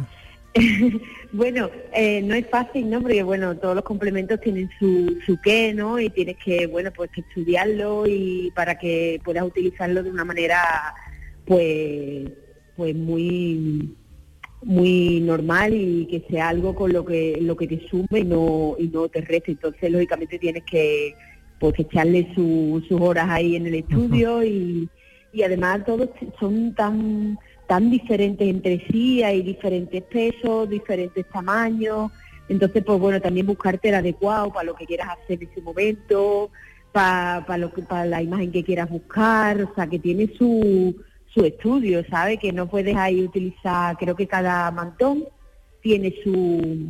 bueno, eh, no es fácil, ¿no? Porque, bueno, todos los complementos tienen su, su qué, ¿no? Y tienes que, bueno, pues que estudiarlo y para que puedas utilizarlo de una manera, pues, pues muy muy normal y que sea algo con lo que lo que te sume y no y no te reste entonces lógicamente tienes que pues echarle su, sus horas ahí en el estudio uh -huh. y, y además todos son tan tan diferentes entre sí, hay diferentes pesos, diferentes tamaños, entonces pues bueno, también buscarte el adecuado para lo que quieras hacer en ese momento, para, para lo que para la imagen que quieras buscar, o sea que tiene su, su estudio, ¿sabe? Que no puedes ahí utilizar, creo que cada mantón tiene su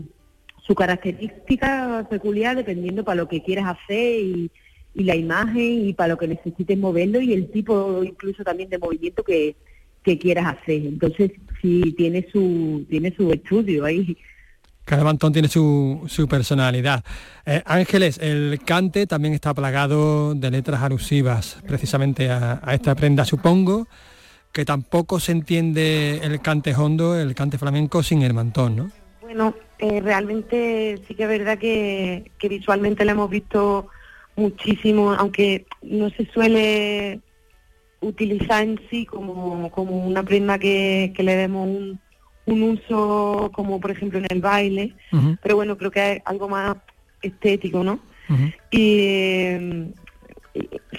su característica peculiar dependiendo para lo que quieras hacer y, y, la imagen y para lo que necesites moverlo y el tipo incluso también de movimiento que, que quieras hacer. Entonces sí tiene su tiene su estudio ahí. Cada mantón tiene su, su personalidad. Eh, Ángeles, el cante también está plagado de letras alusivas precisamente a, a esta prenda, supongo que tampoco se entiende el cante hondo, el cante flamenco sin el mantón, ¿no? Bueno, eh, realmente sí que es verdad que, que visualmente lo hemos visto muchísimo, aunque no se suele utilizar en sí como, como una prenda que, que le demos un, un uso como por ejemplo en el baile, pero bueno, creo que es algo más estético, ¿no? Y eh,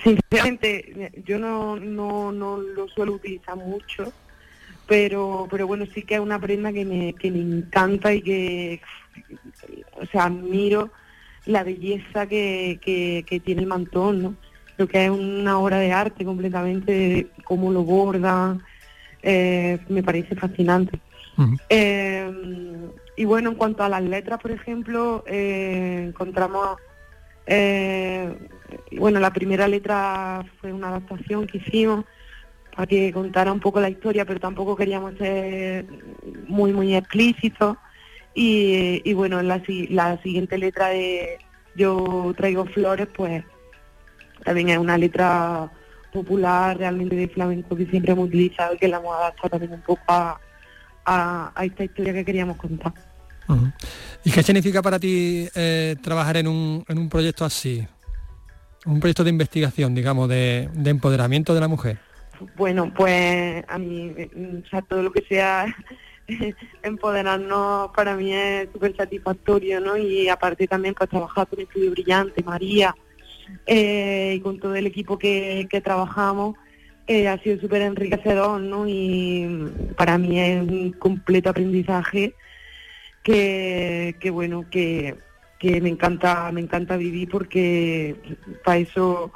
sinceramente yo no, no, no lo suelo utilizar mucho, pero pero bueno, sí que es una prenda que me, que me encanta y que, o sea, admiro la belleza que, que, que tiene el mantón, ¿no? Creo que es una obra de arte completamente, cómo lo borda, eh, me parece fascinante. Eh, y bueno, en cuanto a las letras, por ejemplo, eh, encontramos, eh, bueno, la primera letra fue una adaptación que hicimos para que contara un poco la historia, pero tampoco queríamos ser muy, muy explícitos. Y, y bueno, la, la siguiente letra de Yo traigo flores, pues también es una letra popular realmente de flamenco que siempre hemos utilizado y que la hemos adaptado también un poco a, esta historia que queríamos contar. ¿Y qué significa para ti eh, trabajar en un, en un proyecto así? Un proyecto de investigación, digamos, de empoderamiento de la mujer. Bueno, pues a mí, sea, todo lo que sea empoderarnos para mí es súper satisfactorio, ¿no? Y aparte también pues trabajar con Estudio Brillante, María, eh, y con todo el equipo que, que trabajamos, eh, ha sido súper enriquecedor, ¿no? Y para mí es un completo aprendizaje que, que bueno, que, que me encanta, me encanta vivir porque para eso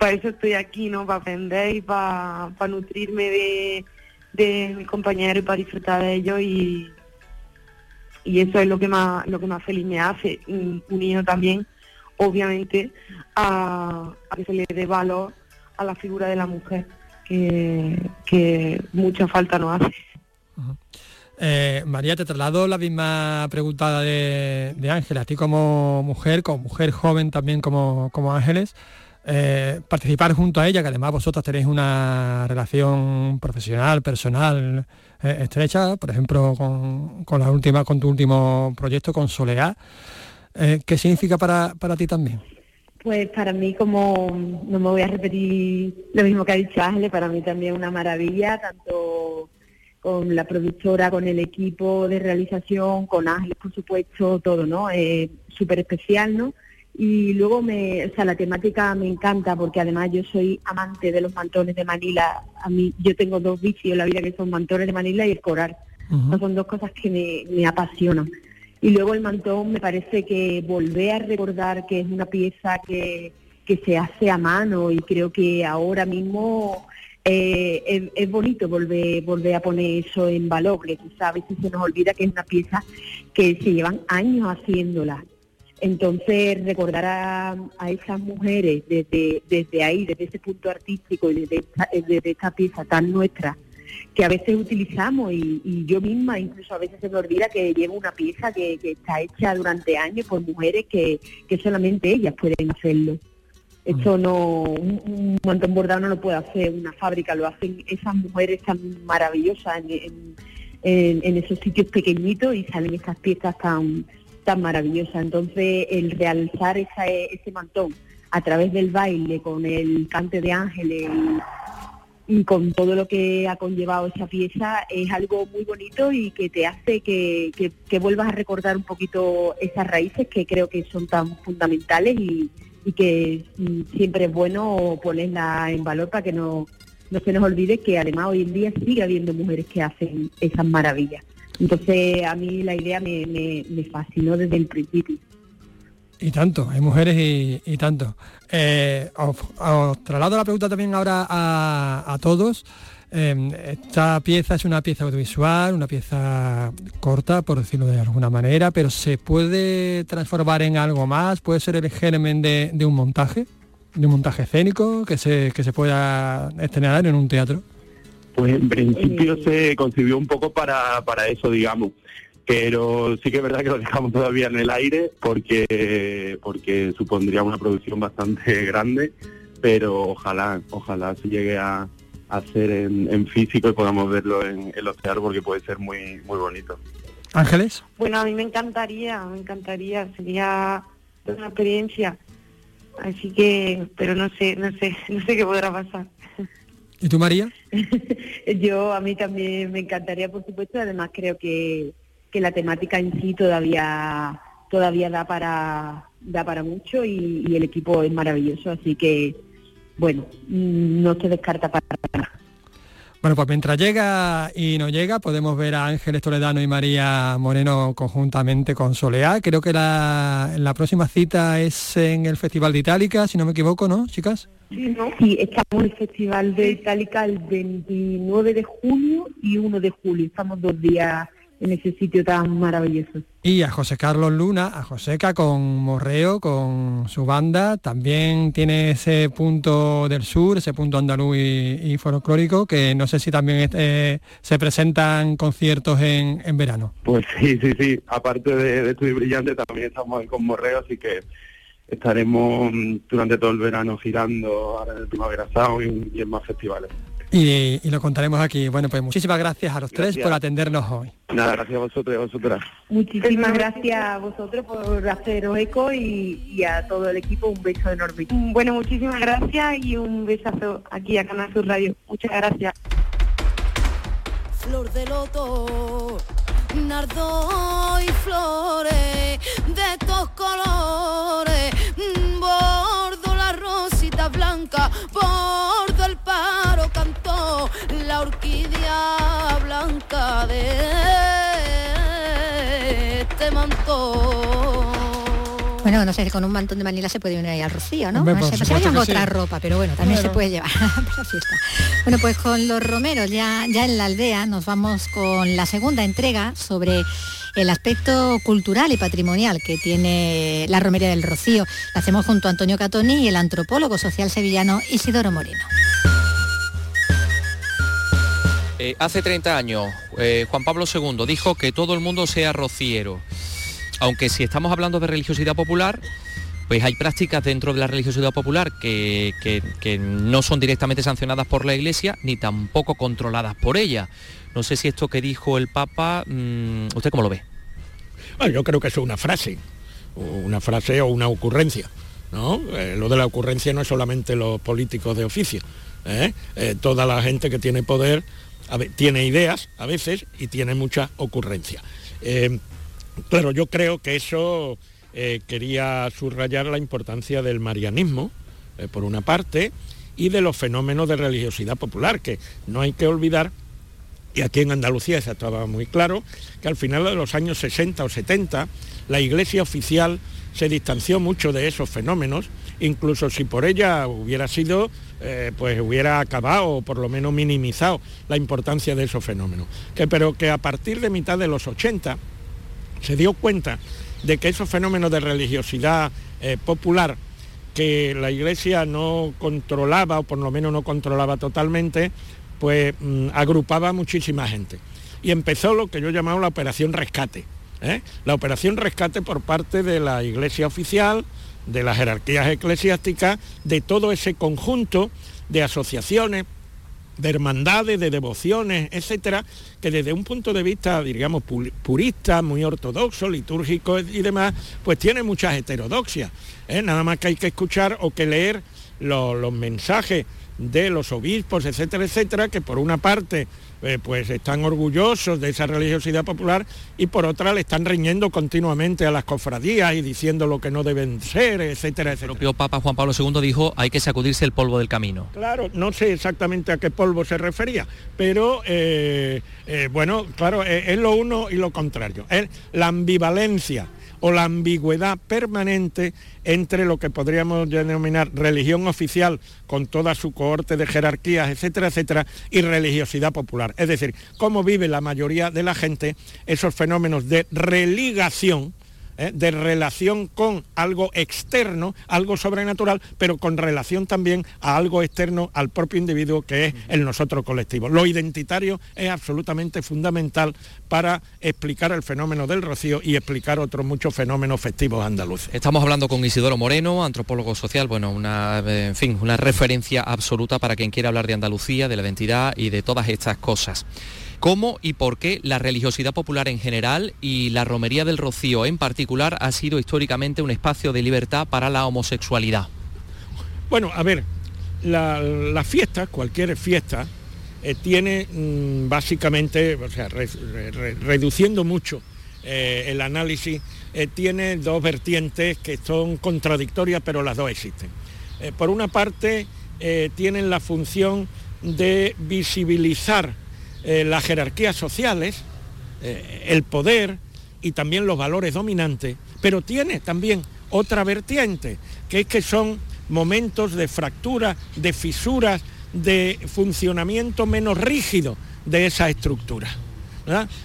para eso estoy aquí, ¿no? Para aprender y para, nutrirme de, de mis compañeros y para disfrutar de ellos y, y eso es lo que más lo que más feliz me hace, unido también, obviamente, a, a que se le dé valor a la figura de la mujer, que, que mucha falta nos hace. Eh, María, te traslado la misma pregunta de, de Ángeles. A ti como mujer, como mujer joven también como, como Ángeles, eh, participar junto a ella, que además vosotras tenéis una relación profesional, personal eh, estrecha, por ejemplo, con, con la última, con tu último proyecto, con Soleá. Eh, ¿Qué significa para, para ti también? Pues para mí, como no me voy a repetir lo mismo que ha dicho Ángeles, para mí también una maravilla, tanto con la productora, con el equipo de realización, con Ángeles, por supuesto, todo, ¿no? Eh, Súper especial, ¿no? Y luego, me, o sea, la temática me encanta porque además yo soy amante de los mantones de Manila. A mí, yo tengo dos vicios en la vida que son mantones de Manila y el coral. Son dos cosas que me, me apasionan. Y luego el mantón me parece que volver a recordar que es una pieza que, que se hace a mano y creo que ahora mismo eh, es, es bonito volver, volver a poner eso en valor, que quizá a veces se nos olvida que es una pieza que se llevan años haciéndola. Entonces, recordar a, esas mujeres desde, desde ahí, desde ese punto artístico y desde esta, esta pieza tan nuestra, que a veces utilizamos y, yo misma incluso a veces se me olvida que llevo una pieza que, está hecha durante años por mujeres que, que solamente ellas pueden hacerlo. Esto no, un, mantón bordado no lo puede hacer una fábrica, lo hacen esas mujeres tan maravillosas en- en esos sitios pequeñitos y salen estas piezas tan, tan maravillosas. Entonces, el realzar esa, ese mantón a través del baile, con el cante de ángeles y, con todo lo que ha conllevado esa pieza, es algo muy bonito y que te hace que, que- que vuelvas a recordar un poquito esas raíces que creo que son tan fundamentales y, y que mm, siempre es bueno ponerla en valor para que no, no se nos olvide que además hoy en día sigue habiendo mujeres que hacen esas maravillas. Entonces a mí la idea me, fascinó desde el principio. Y tanto, hay mujeres y, tanto. Eh, os, os traslado la pregunta también ahora a, a todos. Eh, esta pieza es una pieza audiovisual, una pieza corta, por decirlo de alguna manera, pero se puede transformar en algo más, puede ser el germen de, de un montaje, de un montaje escénico que se, que se pueda estrenar en un teatro. Pues en principio se concibió un poco para, para eso, digamos. Pero sí que es verdad que lo dejamos todavía en el aire porque, porque supondría una producción bastante grande, pero ojalá, ojalá se llegue a, hacer en, en físico y podamos verlo en, en los teatros porque puede ser muy muy bonito. Ángeles. Bueno, a mí me encantaría, me encantaría, sería una experiencia. Así que, pero no sé, no sé, no sé qué podrá pasar. ¿Y tú, María? Yo, a mí también me encantaría, por supuesto, además creo que, que la temática en sí todavía todavía da para da para mucho y, el equipo es maravilloso, así que, bueno, mm, no se descarta para nada. Bueno, pues mientras llega y no llega, podemos ver a Ángeles Toledano y María Moreno conjuntamente con Soleá. Creo que la, la próxima cita es en el Festival de Itálica, si no me equivoco, ¿no, chicas? Sí, ¿no? Sí, estamos en el Festival de Itálica el 29 de junio y 1 de julio. Estamos dos días en ese sitio tan maravilloso. Y a José Carlos Luna, a Joseca con Morreo, con su banda, también tiene ese punto del sur, ese punto andaluz y, y folclórico, que no sé si también eh, se presentan conciertos en, en verano. Pues sí, sí, sí. Aparte de, de Estudio Brillante, también estamos con Morreo, así que estaremos mm, durante todo el verano girando ahora en el Primavera Sound y, y en más festivales. Y, y lo contaremos aquí. Bueno, pues muchísimas gracias a los tres por atendernos hoy. Nada, gracias a vosotros y a vosotras. Muchísimas gracias a vosotros por haceros eco y, y a todo el equipo un beso enorme. Bueno, muchísimas gracias y un besazo aquí a Canal Sur Radio. Muchas gracias. flor de loto, nardo y flores de estos colores, Mm, bordo la rosita blanca, bordo el paro cantó la orquídea blanca de este manto. Bueno, no sé, con un mantón de Manila se puede unir ahí al rocío, ¿no? Hombre, no sé, pues que otra sí. ropa, pero bueno, también se puede llevar para la fiesta. Bueno, pues con los romeros ya, ya en la aldea nos vamos con la segunda entrega sobre el aspecto cultural y patrimonial que tiene la romería del Rocío. La hacemos junto a Antonio Catoni y el antropólogo social sevillano Isidoro Moreno. Eh, hace 30 años, eh, Juan Pablo II dijo que todo el mundo sea rociero. Aunque si estamos hablando de religiosidad popular, pues hay prácticas dentro de la religiosidad popular que, que- no son directamente sancionadas por la Iglesia ni tampoco controladas por ella. No sé si esto que dijo el Papa, mm, ¿usted cómo lo ve? Bueno, yo creo que es una frase, una frase o una ocurrencia. ¿no? Eh, lo de la ocurrencia no es solamente los políticos de oficio. ¿eh? Eh, toda la gente que tiene poder tiene ideas a veces y tiene mucha ocurrencia. Claro, yo creo que eso eh, quería subrayar la importancia del marianismo, eh, por una parte, y de los fenómenos de religiosidad popular, que no hay que olvidar y aquí en Andalucía eso estaba muy claro, que al final de los años 60 o 70 la iglesia oficial se distanció mucho de esos fenómenos, incluso si por ella hubiera sido, eh, pues hubiera acabado o por lo menos minimizado la importancia de esos fenómenos. Que, pero que a partir de mitad de los 80 se dio cuenta de que esos fenómenos de religiosidad eh, popular que la iglesia no controlaba o por lo menos no controlaba totalmente, pues mm, agrupaba muchísima gente. Y empezó lo que yo llamaba la operación rescate. ¿eh? La operación rescate por parte de la iglesia oficial, de las jerarquías eclesiásticas, de todo ese conjunto de asociaciones, de hermandades, de devociones, etcétera, que desde un punto de vista, digamos, pu- purista, muy ortodoxo, litúrgico y demás, pues tiene muchas heterodoxias. ¿eh? Nada más que hay que escuchar o que leer lo- los mensajes de los obispos, etcétera, etcétera, que por una parte eh, pues están orgullosos de esa religiosidad popular y por otra le están riñendo continuamente a las cofradías y diciendo lo que no deben ser, etcétera, etcétera. El propio Papa Juan Pablo II dijo hay que sacudirse el polvo del camino. Claro, no sé exactamente a qué polvo se refería, pero eh, eh, bueno, claro, es lo uno y lo contrario. Es la ambivalencia o la ambigüedad permanente entre lo que podríamos denominar religión oficial con toda su cohorte de jerarquías, etcétera, etcétera, y religiosidad popular. Es decir, cómo vive la mayoría de la gente esos fenómenos de religación, ¿eh? de relación con algo externo, algo sobrenatural, pero con relación también a algo externo al propio individuo que es el nosotros colectivo. Lo identitario es absolutamente fundamental para explicar el fenómeno del rocío y explicar otros muchos fenómenos festivos andaluces. Estamos hablando con Isidoro Moreno, antropólogo social, bueno, una, eh, en fin, una referencia absoluta para quien quiera hablar de Andalucía, de la identidad y de todas estas cosas cómo y por qué la religiosidad popular en general y la romería del Rocío en particular ha sido históricamente un espacio de libertad para la homosexualidad. Bueno, a ver, la, fiesta, cualquier fiesta, eh, tiene mm, básicamente, o sea, reduciendo mucho eh, el análisis, eh, tiene dos vertientes que son contradictorias, pero las dos existen. por una parte, tienen la función de visibilizar eh, las jerarquías sociales, eh, el poder y también los valores dominantes, pero tiene también otra vertiente, que es que son momentos de fractura, de fisuras, de funcionamiento menos rígido de esa estructura.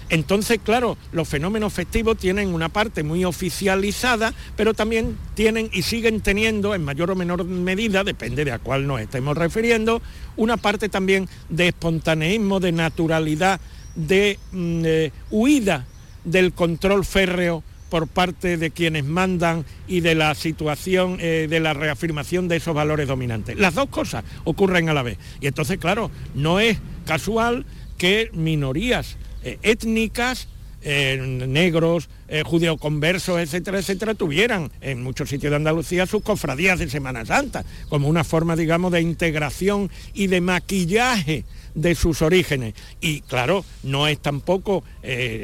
Entonces, claro, los fenómenos festivos tienen una parte muy oficializada, pero también tienen y siguen teniendo, en mayor o menor medida, depende de a cuál nos estemos refiriendo, una parte también de espontaneísmo, de naturalidad, de mm, huida del control férreo por parte de quienes mandan y de la situación eh, de la reafirmación de esos valores dominantes. Las dos cosas ocurren a la vez. Y entonces, claro, no es casual que minorías eh, étnicas, eh, negros, eh, judeoconversos, etcétera, etcétera, tuvieran en muchos sitios de Andalucía sus cofradías de Semana Santa, como una forma, digamos, de integración y de maquillaje de sus orígenes. Y claro, no es tampoco,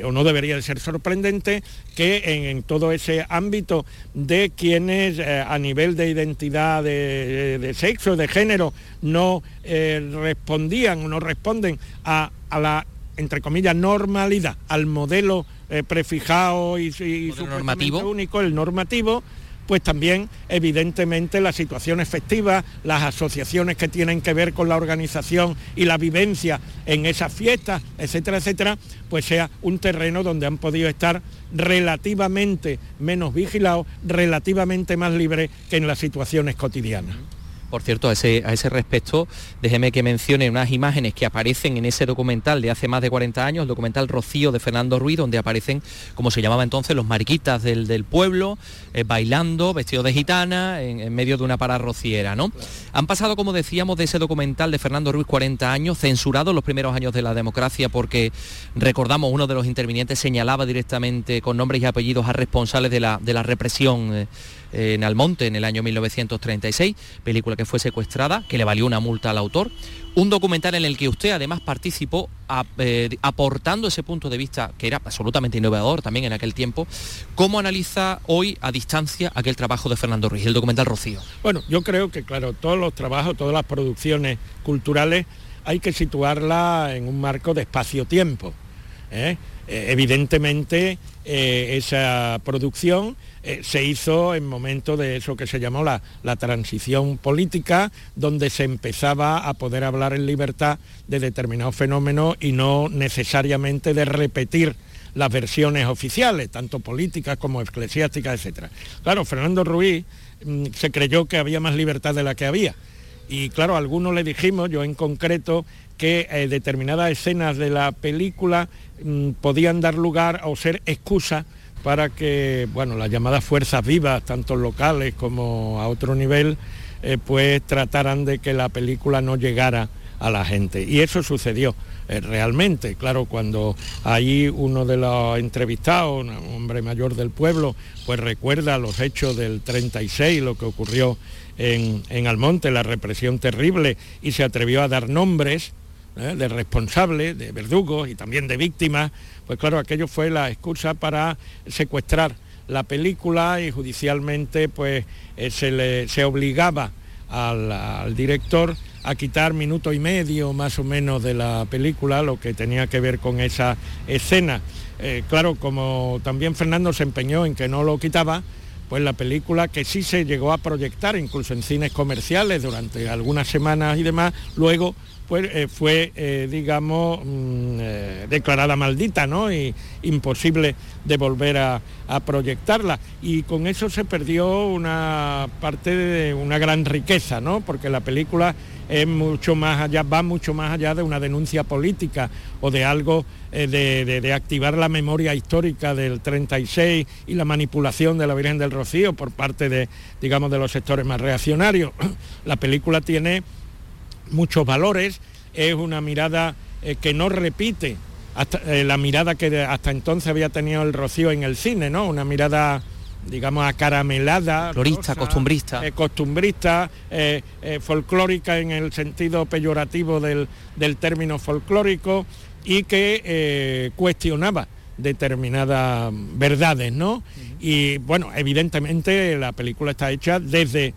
o no debería de ser sorprendente, que en, todo ese ámbito de quienes a nivel de identidad de, sexo, de género, no respondían o no responden a, a la entre comillas, normalidad al modelo eh, prefijado y, su normativo único, el normativo, pues también evidentemente las situaciones festivas, las asociaciones que tienen que ver con la organización y la vivencia en esas fiestas, etcétera, etcétera, pues sea un terreno donde han podido estar relativamente menos vigilados, relativamente más libres que en las situaciones cotidianas. Por cierto, a ese, respecto, déjeme que mencione unas imágenes que aparecen en ese documental de hace más de 40 años, el documental Rocío de Fernando Ruiz, donde aparecen, como se llamaba entonces, los mariquitas del, pueblo, eh, bailando, vestidos de gitana, en, medio de una parada rociera. ¿no? Han pasado, como decíamos, de ese documental de Fernando Ruiz 40 años, censurado los primeros años de la democracia, porque recordamos, uno de los intervinientes señalaba directamente con nombres y apellidos a responsables de la, de la represión. Eh, en Almonte en el año 1936, película fue secuestrada, que le valió una multa al autor. Un documental en el que usted además participó eh, aportando ese punto de vista que era absolutamente innovador también en aquel tiempo. ¿Cómo analiza hoy a distancia aquel trabajo de Fernando Ruiz, el documental Rocío? Bueno, yo creo que claro, todos los trabajos, todas las producciones culturales hay que situarla en un marco de espacio-tiempo. ¿eh? Eh, evidentemente esa producción eh, se hizo en momento de eso que se llamó la, transición política, donde se empezaba a poder hablar en libertad de determinados fenómenos y no necesariamente de repetir las versiones oficiales, tanto políticas como eclesiásticas, etc. Claro, Fernando Ruiz mm, se creyó que había más libertad de la que había. Y claro, a algunos le dijimos, yo en concreto, que eh, determinadas escenas de la película mm, podían dar lugar o ser excusa para que bueno, las llamadas fuerzas vivas, tanto locales como a otro nivel, eh, pues trataran de que la película no llegara a la gente. Y eso sucedió eh, realmente. Claro, cuando ahí uno de los entrevistados, un hombre mayor del pueblo, pues recuerda los hechos del 36, lo que ocurrió en, en Almonte, la represión terrible, y se atrevió a dar nombres, ¿eh? de responsables, de verdugos y también de víctimas, pues claro, aquello fue la excusa para secuestrar la película y judicialmente pues eh, se, obligaba al, director a quitar minuto y medio más o menos de la película, lo que tenía que ver con esa escena. Eh, claro, como también Fernando se empeñó en que no lo quitaba, pues la película que sí se llegó a proyectar incluso en cines comerciales durante algunas semanas y demás, luego pues eh, fue, eh, digamos, mm, eh, declarada maldita, ¿no? Y imposible de volver a, a proyectarla. Y con eso se perdió una parte de una gran riqueza, ¿no? Porque la película es mucho más allá, va mucho más allá de una denuncia política o de algo eh, de, de- activar la memoria histórica del 36 y la manipulación de la Virgen del Rocío por parte de, digamos, de los sectores más reaccionarios. La película tiene muchos valores, es una mirada eh, que no repite eh, la mirada que hasta entonces había tenido el Rocío en el cine, ¿no? Una mirada digamos acaramelada, Florista, costumbrista. eh, costumbrista, eh, eh, folclórica en el sentido peyorativo del, del término folclórico y que eh, cuestionaba determinadas verdades, ¿no? Y bueno, evidentemente la película está hecha desde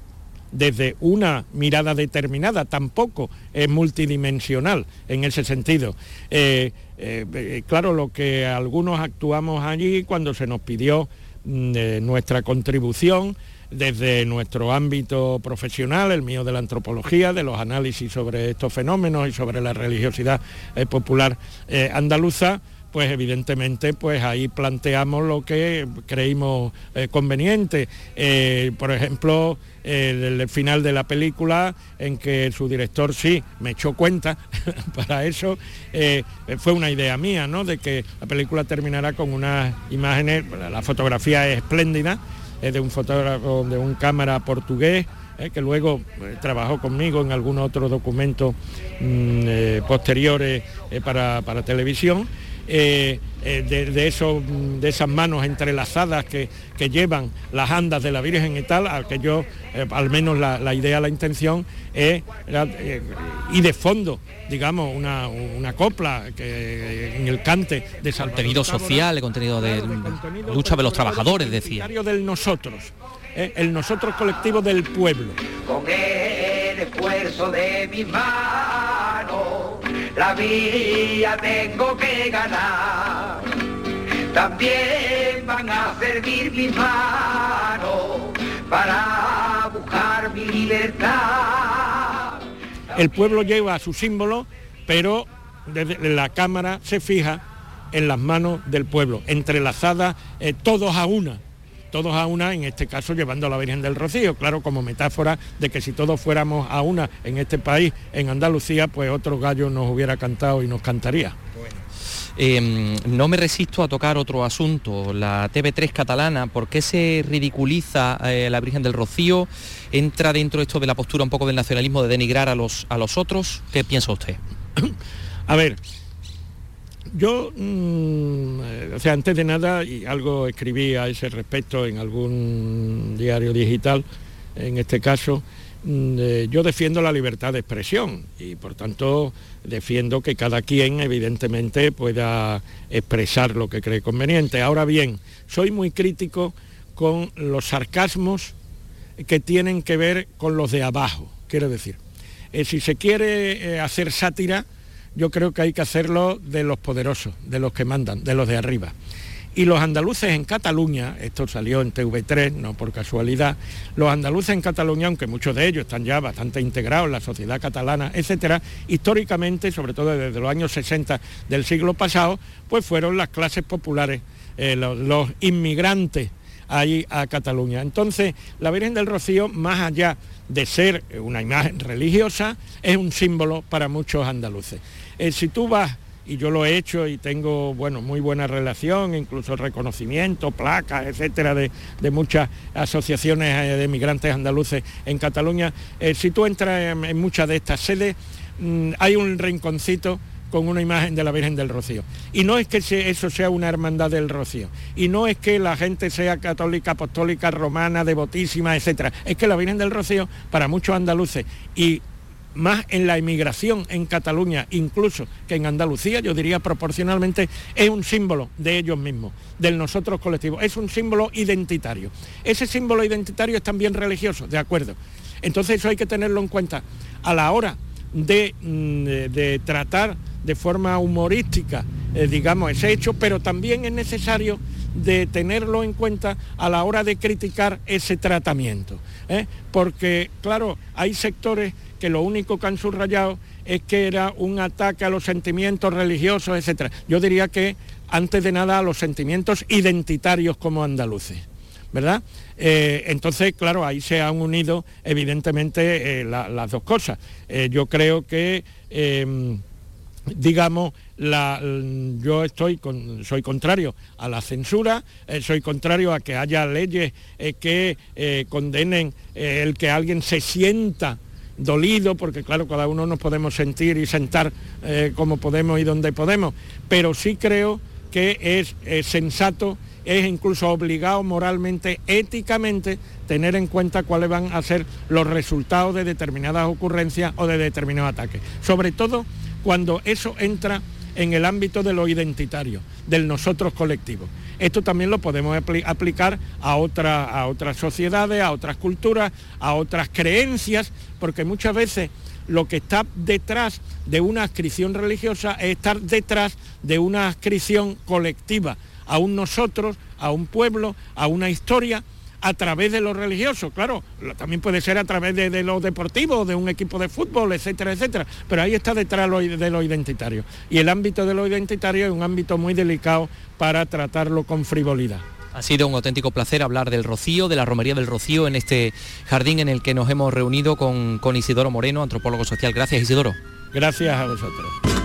desde una mirada determinada, tampoco es multidimensional en ese sentido. Eh, eh, eh, claro, lo que algunos actuamos allí cuando se nos pidió mm, eh, nuestra contribución desde nuestro ámbito profesional, el mío de la antropología, de los análisis sobre estos fenómenos y sobre la religiosidad eh, popular eh, andaluza, pues evidentemente pues ahí planteamos lo que creímos eh, conveniente. Eh, por ejemplo, el, final de la película en que su director sí me echó cuenta para eso eh, fue una idea mía, ¿no? De que la película terminará con unas imágenes, la fotografía es espléndida, es de un fotógrafo, de un cámara portugués, que luego trabajó conmigo en algún otro documento mm, posteriores para, para televisión. Eh, eh, de, mm, de esas manos entrelazadas que, que llevan las andas de la Virgen y tal, al que yo, eh, al menos la, la idea, la intención, es, eh, y de fondo, digamos, una, una copla que en el cante de Salvador Contenido social, el contenido de lucha de los trabajadores, decía. identitario del nosotros, eh, el nosotros colectivo del pueblo. Con el esfuerzo de mis manos, la vía tengo que ganar. También van a servir mis manos para buscar mi libertad. El pueblo lleva su símbolo, pero desde la cámara se fija en las manos del pueblo, entrelazadas eh, todos a una, todos a una, en este caso llevando a la Virgen del Rocío, claro, como metáfora de que si todos fuéramos a una en este país, en Andalucía, pues otro gallo nos hubiera cantado y nos cantaría. Eh, no me resisto a tocar otro asunto, la TV3 catalana, ¿por qué se ridiculiza eh, la Virgen del Rocío? ¿Entra dentro esto de la postura un poco del nacionalismo de denigrar a los, a los otros? ¿Qué piensa usted? A ver, yo, mm, eh, o sea, antes de nada, y algo escribí a ese respecto en algún diario digital, en este caso, mm, eh, yo defiendo la libertad de expresión y por tanto defiendo que cada quien evidentemente pueda expresar lo que cree conveniente. Ahora bien, soy muy crítico con los sarcasmos que tienen que ver con los de abajo, quiero decir. Eh, si se quiere hacer sátira, yo creo que hay que hacerlo de los poderosos, de los que mandan, de los de arriba. Y los andaluces en Cataluña, esto salió en TV3, no por casualidad, los andaluces en Cataluña, aunque muchos de ellos están ya bastante integrados en la sociedad catalana, etcétera, históricamente, sobre todo desde los años 60 del siglo pasado, pues fueron las clases populares, eh, los, los inmigrantes ahí a Cataluña. Entonces, la Virgen del Rocío, más allá de ser una imagen religiosa, es un símbolo para muchos andaluces. Si tú vas, y yo lo he hecho y tengo, bueno, muy buena relación, incluso reconocimiento, placas, etcétera, de, de muchas asociaciones eh, de migrantes andaluces en Cataluña, eh, si tú entras en, muchas de estas sedes, mm, hay un rinconcito con una imagen de la Virgen del Rocío. Y no es que eso sea una hermandad del Rocío, y no es que la gente sea católica, apostólica, romana, devotísima, etcétera. Es que la Virgen del Rocío, para muchos andaluces, y más en la inmigración en Cataluña, incluso que en Andalucía, yo diría proporcionalmente, es un símbolo de ellos mismos, del nosotros colectivo, es un símbolo identitario. Ese símbolo identitario es también religioso, de acuerdo. Entonces eso hay que tenerlo en cuenta a la hora de, mm, de- tratar de forma humorística eh, digamos, ese hecho, pero también es necesario de tenerlo en cuenta a la hora de criticar ese tratamiento. ¿eh? Porque, claro, hay sectores que lo único que han subrayado es que era un ataque a los sentimientos religiosos, etc. Yo diría que, antes de nada, a los sentimientos identitarios como andaluces. ¿verdad? Eh, entonces, claro, ahí se han unido evidentemente eh, las dos cosas. Eh, yo creo que, em, digamos, yo estoy soy contrario a la censura, soy contrario a que haya leyes que condenen el que alguien se sienta dolido, porque claro, cada uno nos podemos sentir y sentar como podemos y donde podemos, pero sí creo que es sensato es incluso obligado moralmente, éticamente, tener en cuenta cuáles van a ser los resultados de determinadas ocurrencias o de determinados ataques. Sobre todo cuando eso entra en el ámbito de lo identitario, del nosotros colectivo. Esto también lo podemos aplicar a, otras sociedades, a otras culturas, a otras creencias, porque muchas veces lo que está detrás de una adscripción religiosa es estar detrás de una adscripción colectiva a un nosotros, a un pueblo, a una historia, a través de lo religioso, claro, también puede ser a través de, lo deportivo, de un equipo de fútbol, etcétera, etcétera, pero ahí está detrás de lo identitario. Y el ámbito de lo identitario es un ámbito muy delicado para tratarlo con frivolidad. Ha sido un auténtico placer hablar del Rocío, de la Romería del Rocío, en este jardín en el que nos hemos reunido con, con Isidoro Moreno, antropólogo social. Gracias, Isidoro. Gracias a vosotros.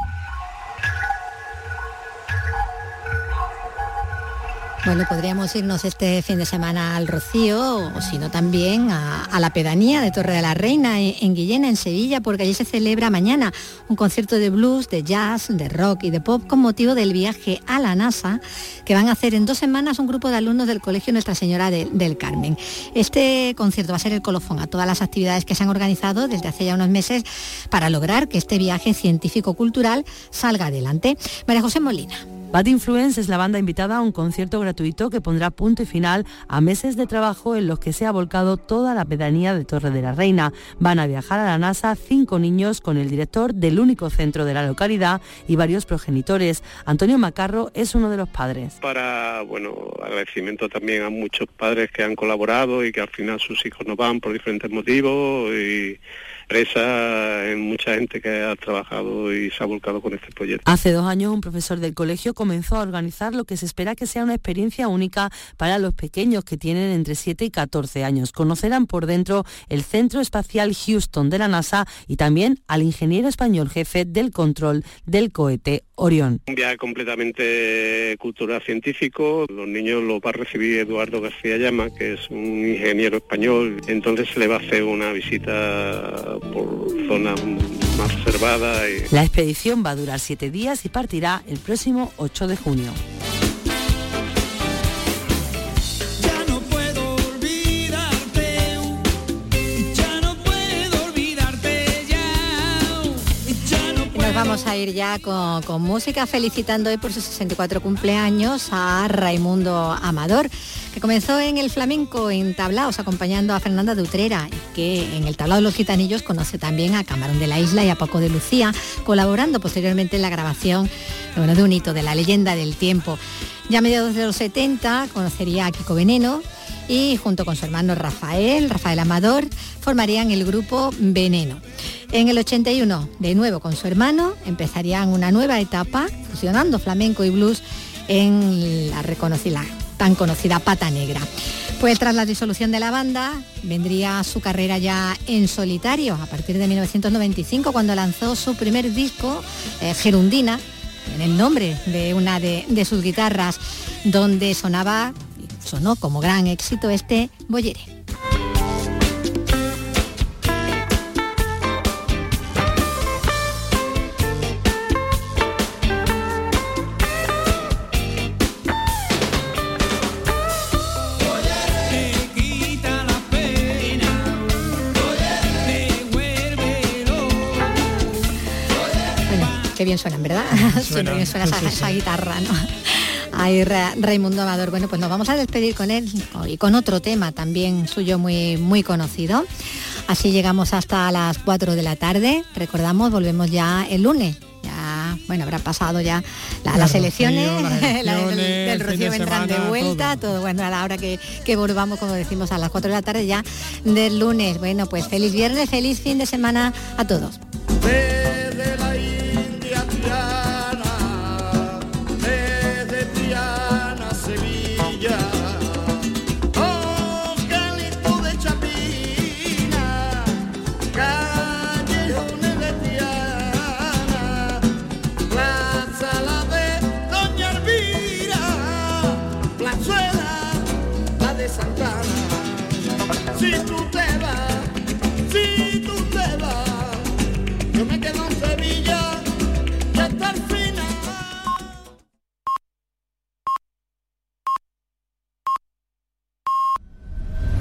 Bueno, podríamos irnos este fin de semana al Rocío, o si no también a, la pedanía de Torre de la Reina, en, Guillena, en Sevilla, porque allí se celebra mañana un concierto de blues, de jazz, de rock y de pop con motivo del viaje a la NASA que van a hacer en dos semanas un grupo de alumnos del Colegio Nuestra Señora del Carmen. Este concierto va a ser el colofón a todas las actividades que se han organizado desde hace ya unos meses para lograr que este viaje científico-cultural salga adelante. María José Molina. Bad Influence es la banda invitada a un concierto gratuito que pondrá punto y final a meses de trabajo en los que se ha volcado toda la pedanía de Torre de la Reina. Van a viajar a la NASA cinco niños con el director del único centro de la localidad y varios progenitores. Antonio Macarro es uno de los padres. Para, bueno, agradecimiento también a muchos padres que han colaborado y que al final sus hijos no van por diferentes motivos en mucha gente que ha trabajado y se ha volcado con este proyecto. Hace dos años un profesor del colegio comenzó a organizar lo que se espera que sea una experiencia única para los pequeños que tienen entre 7 y 14 años. Conocerán por dentro el Centro Espacial Houston de la NASA y también al ingeniero español jefe del control del cohete Orión. Un viaje completamente cultural científico. Los niños lo va a recibir Eduardo García Llama, que es un ingeniero español. Entonces se le va a hacer una visita por zonas más reservadas. La expedición va a durar siete días y partirá el próximo 8 de junio. Vamos a ir ya con, música, felicitando hoy por sus 64 cumpleaños a Raimundo Amador, que comenzó en el flamenco en tablaos acompañando a Fernanda de Utrera, que en el tablao de los gitanillos conoce también a Camarón de la Isla y a Paco de Lucía, colaborando posteriormente en la grabación de un hito de la leyenda del tiempo. Ya a mediados de los 70 conocería a Kiko Veneno, y junto con su hermano Rafael, Rafael Amador, formarían el grupo Veneno. En el 81, de nuevo con su hermano, empezarían una nueva etapa fusionando flamenco y blues en la reconocida, tan conocida Pata Negra. Pues tras la disolución de la banda, vendría su carrera ya en solitario a partir de 1995, cuando lanzó su primer disco, eh, Gerundina, en el nombre de una de, de sus guitarras, donde sonaba sonó como gran éxito este Boyere. qué bien suenan, ¿verdad? Siempre que suena esa guitarra, ¿no? Ahí Ra- Raimundo Amador. Bueno, pues nos vamos a despedir con él y con otro tema también suyo muy, muy conocido. Así llegamos hasta las 4 de la tarde. Recordamos, volvemos ya el lunes. Ya, bueno, habrá pasado ya la- La las Rocío, elecciones, la el Rocío de vendrán de semana, vuelta, todo. bueno, a la hora que, que volvamos, como decimos, a las 4 de la tarde ya del lunes. Bueno, pues feliz viernes, feliz fin de semana a todos.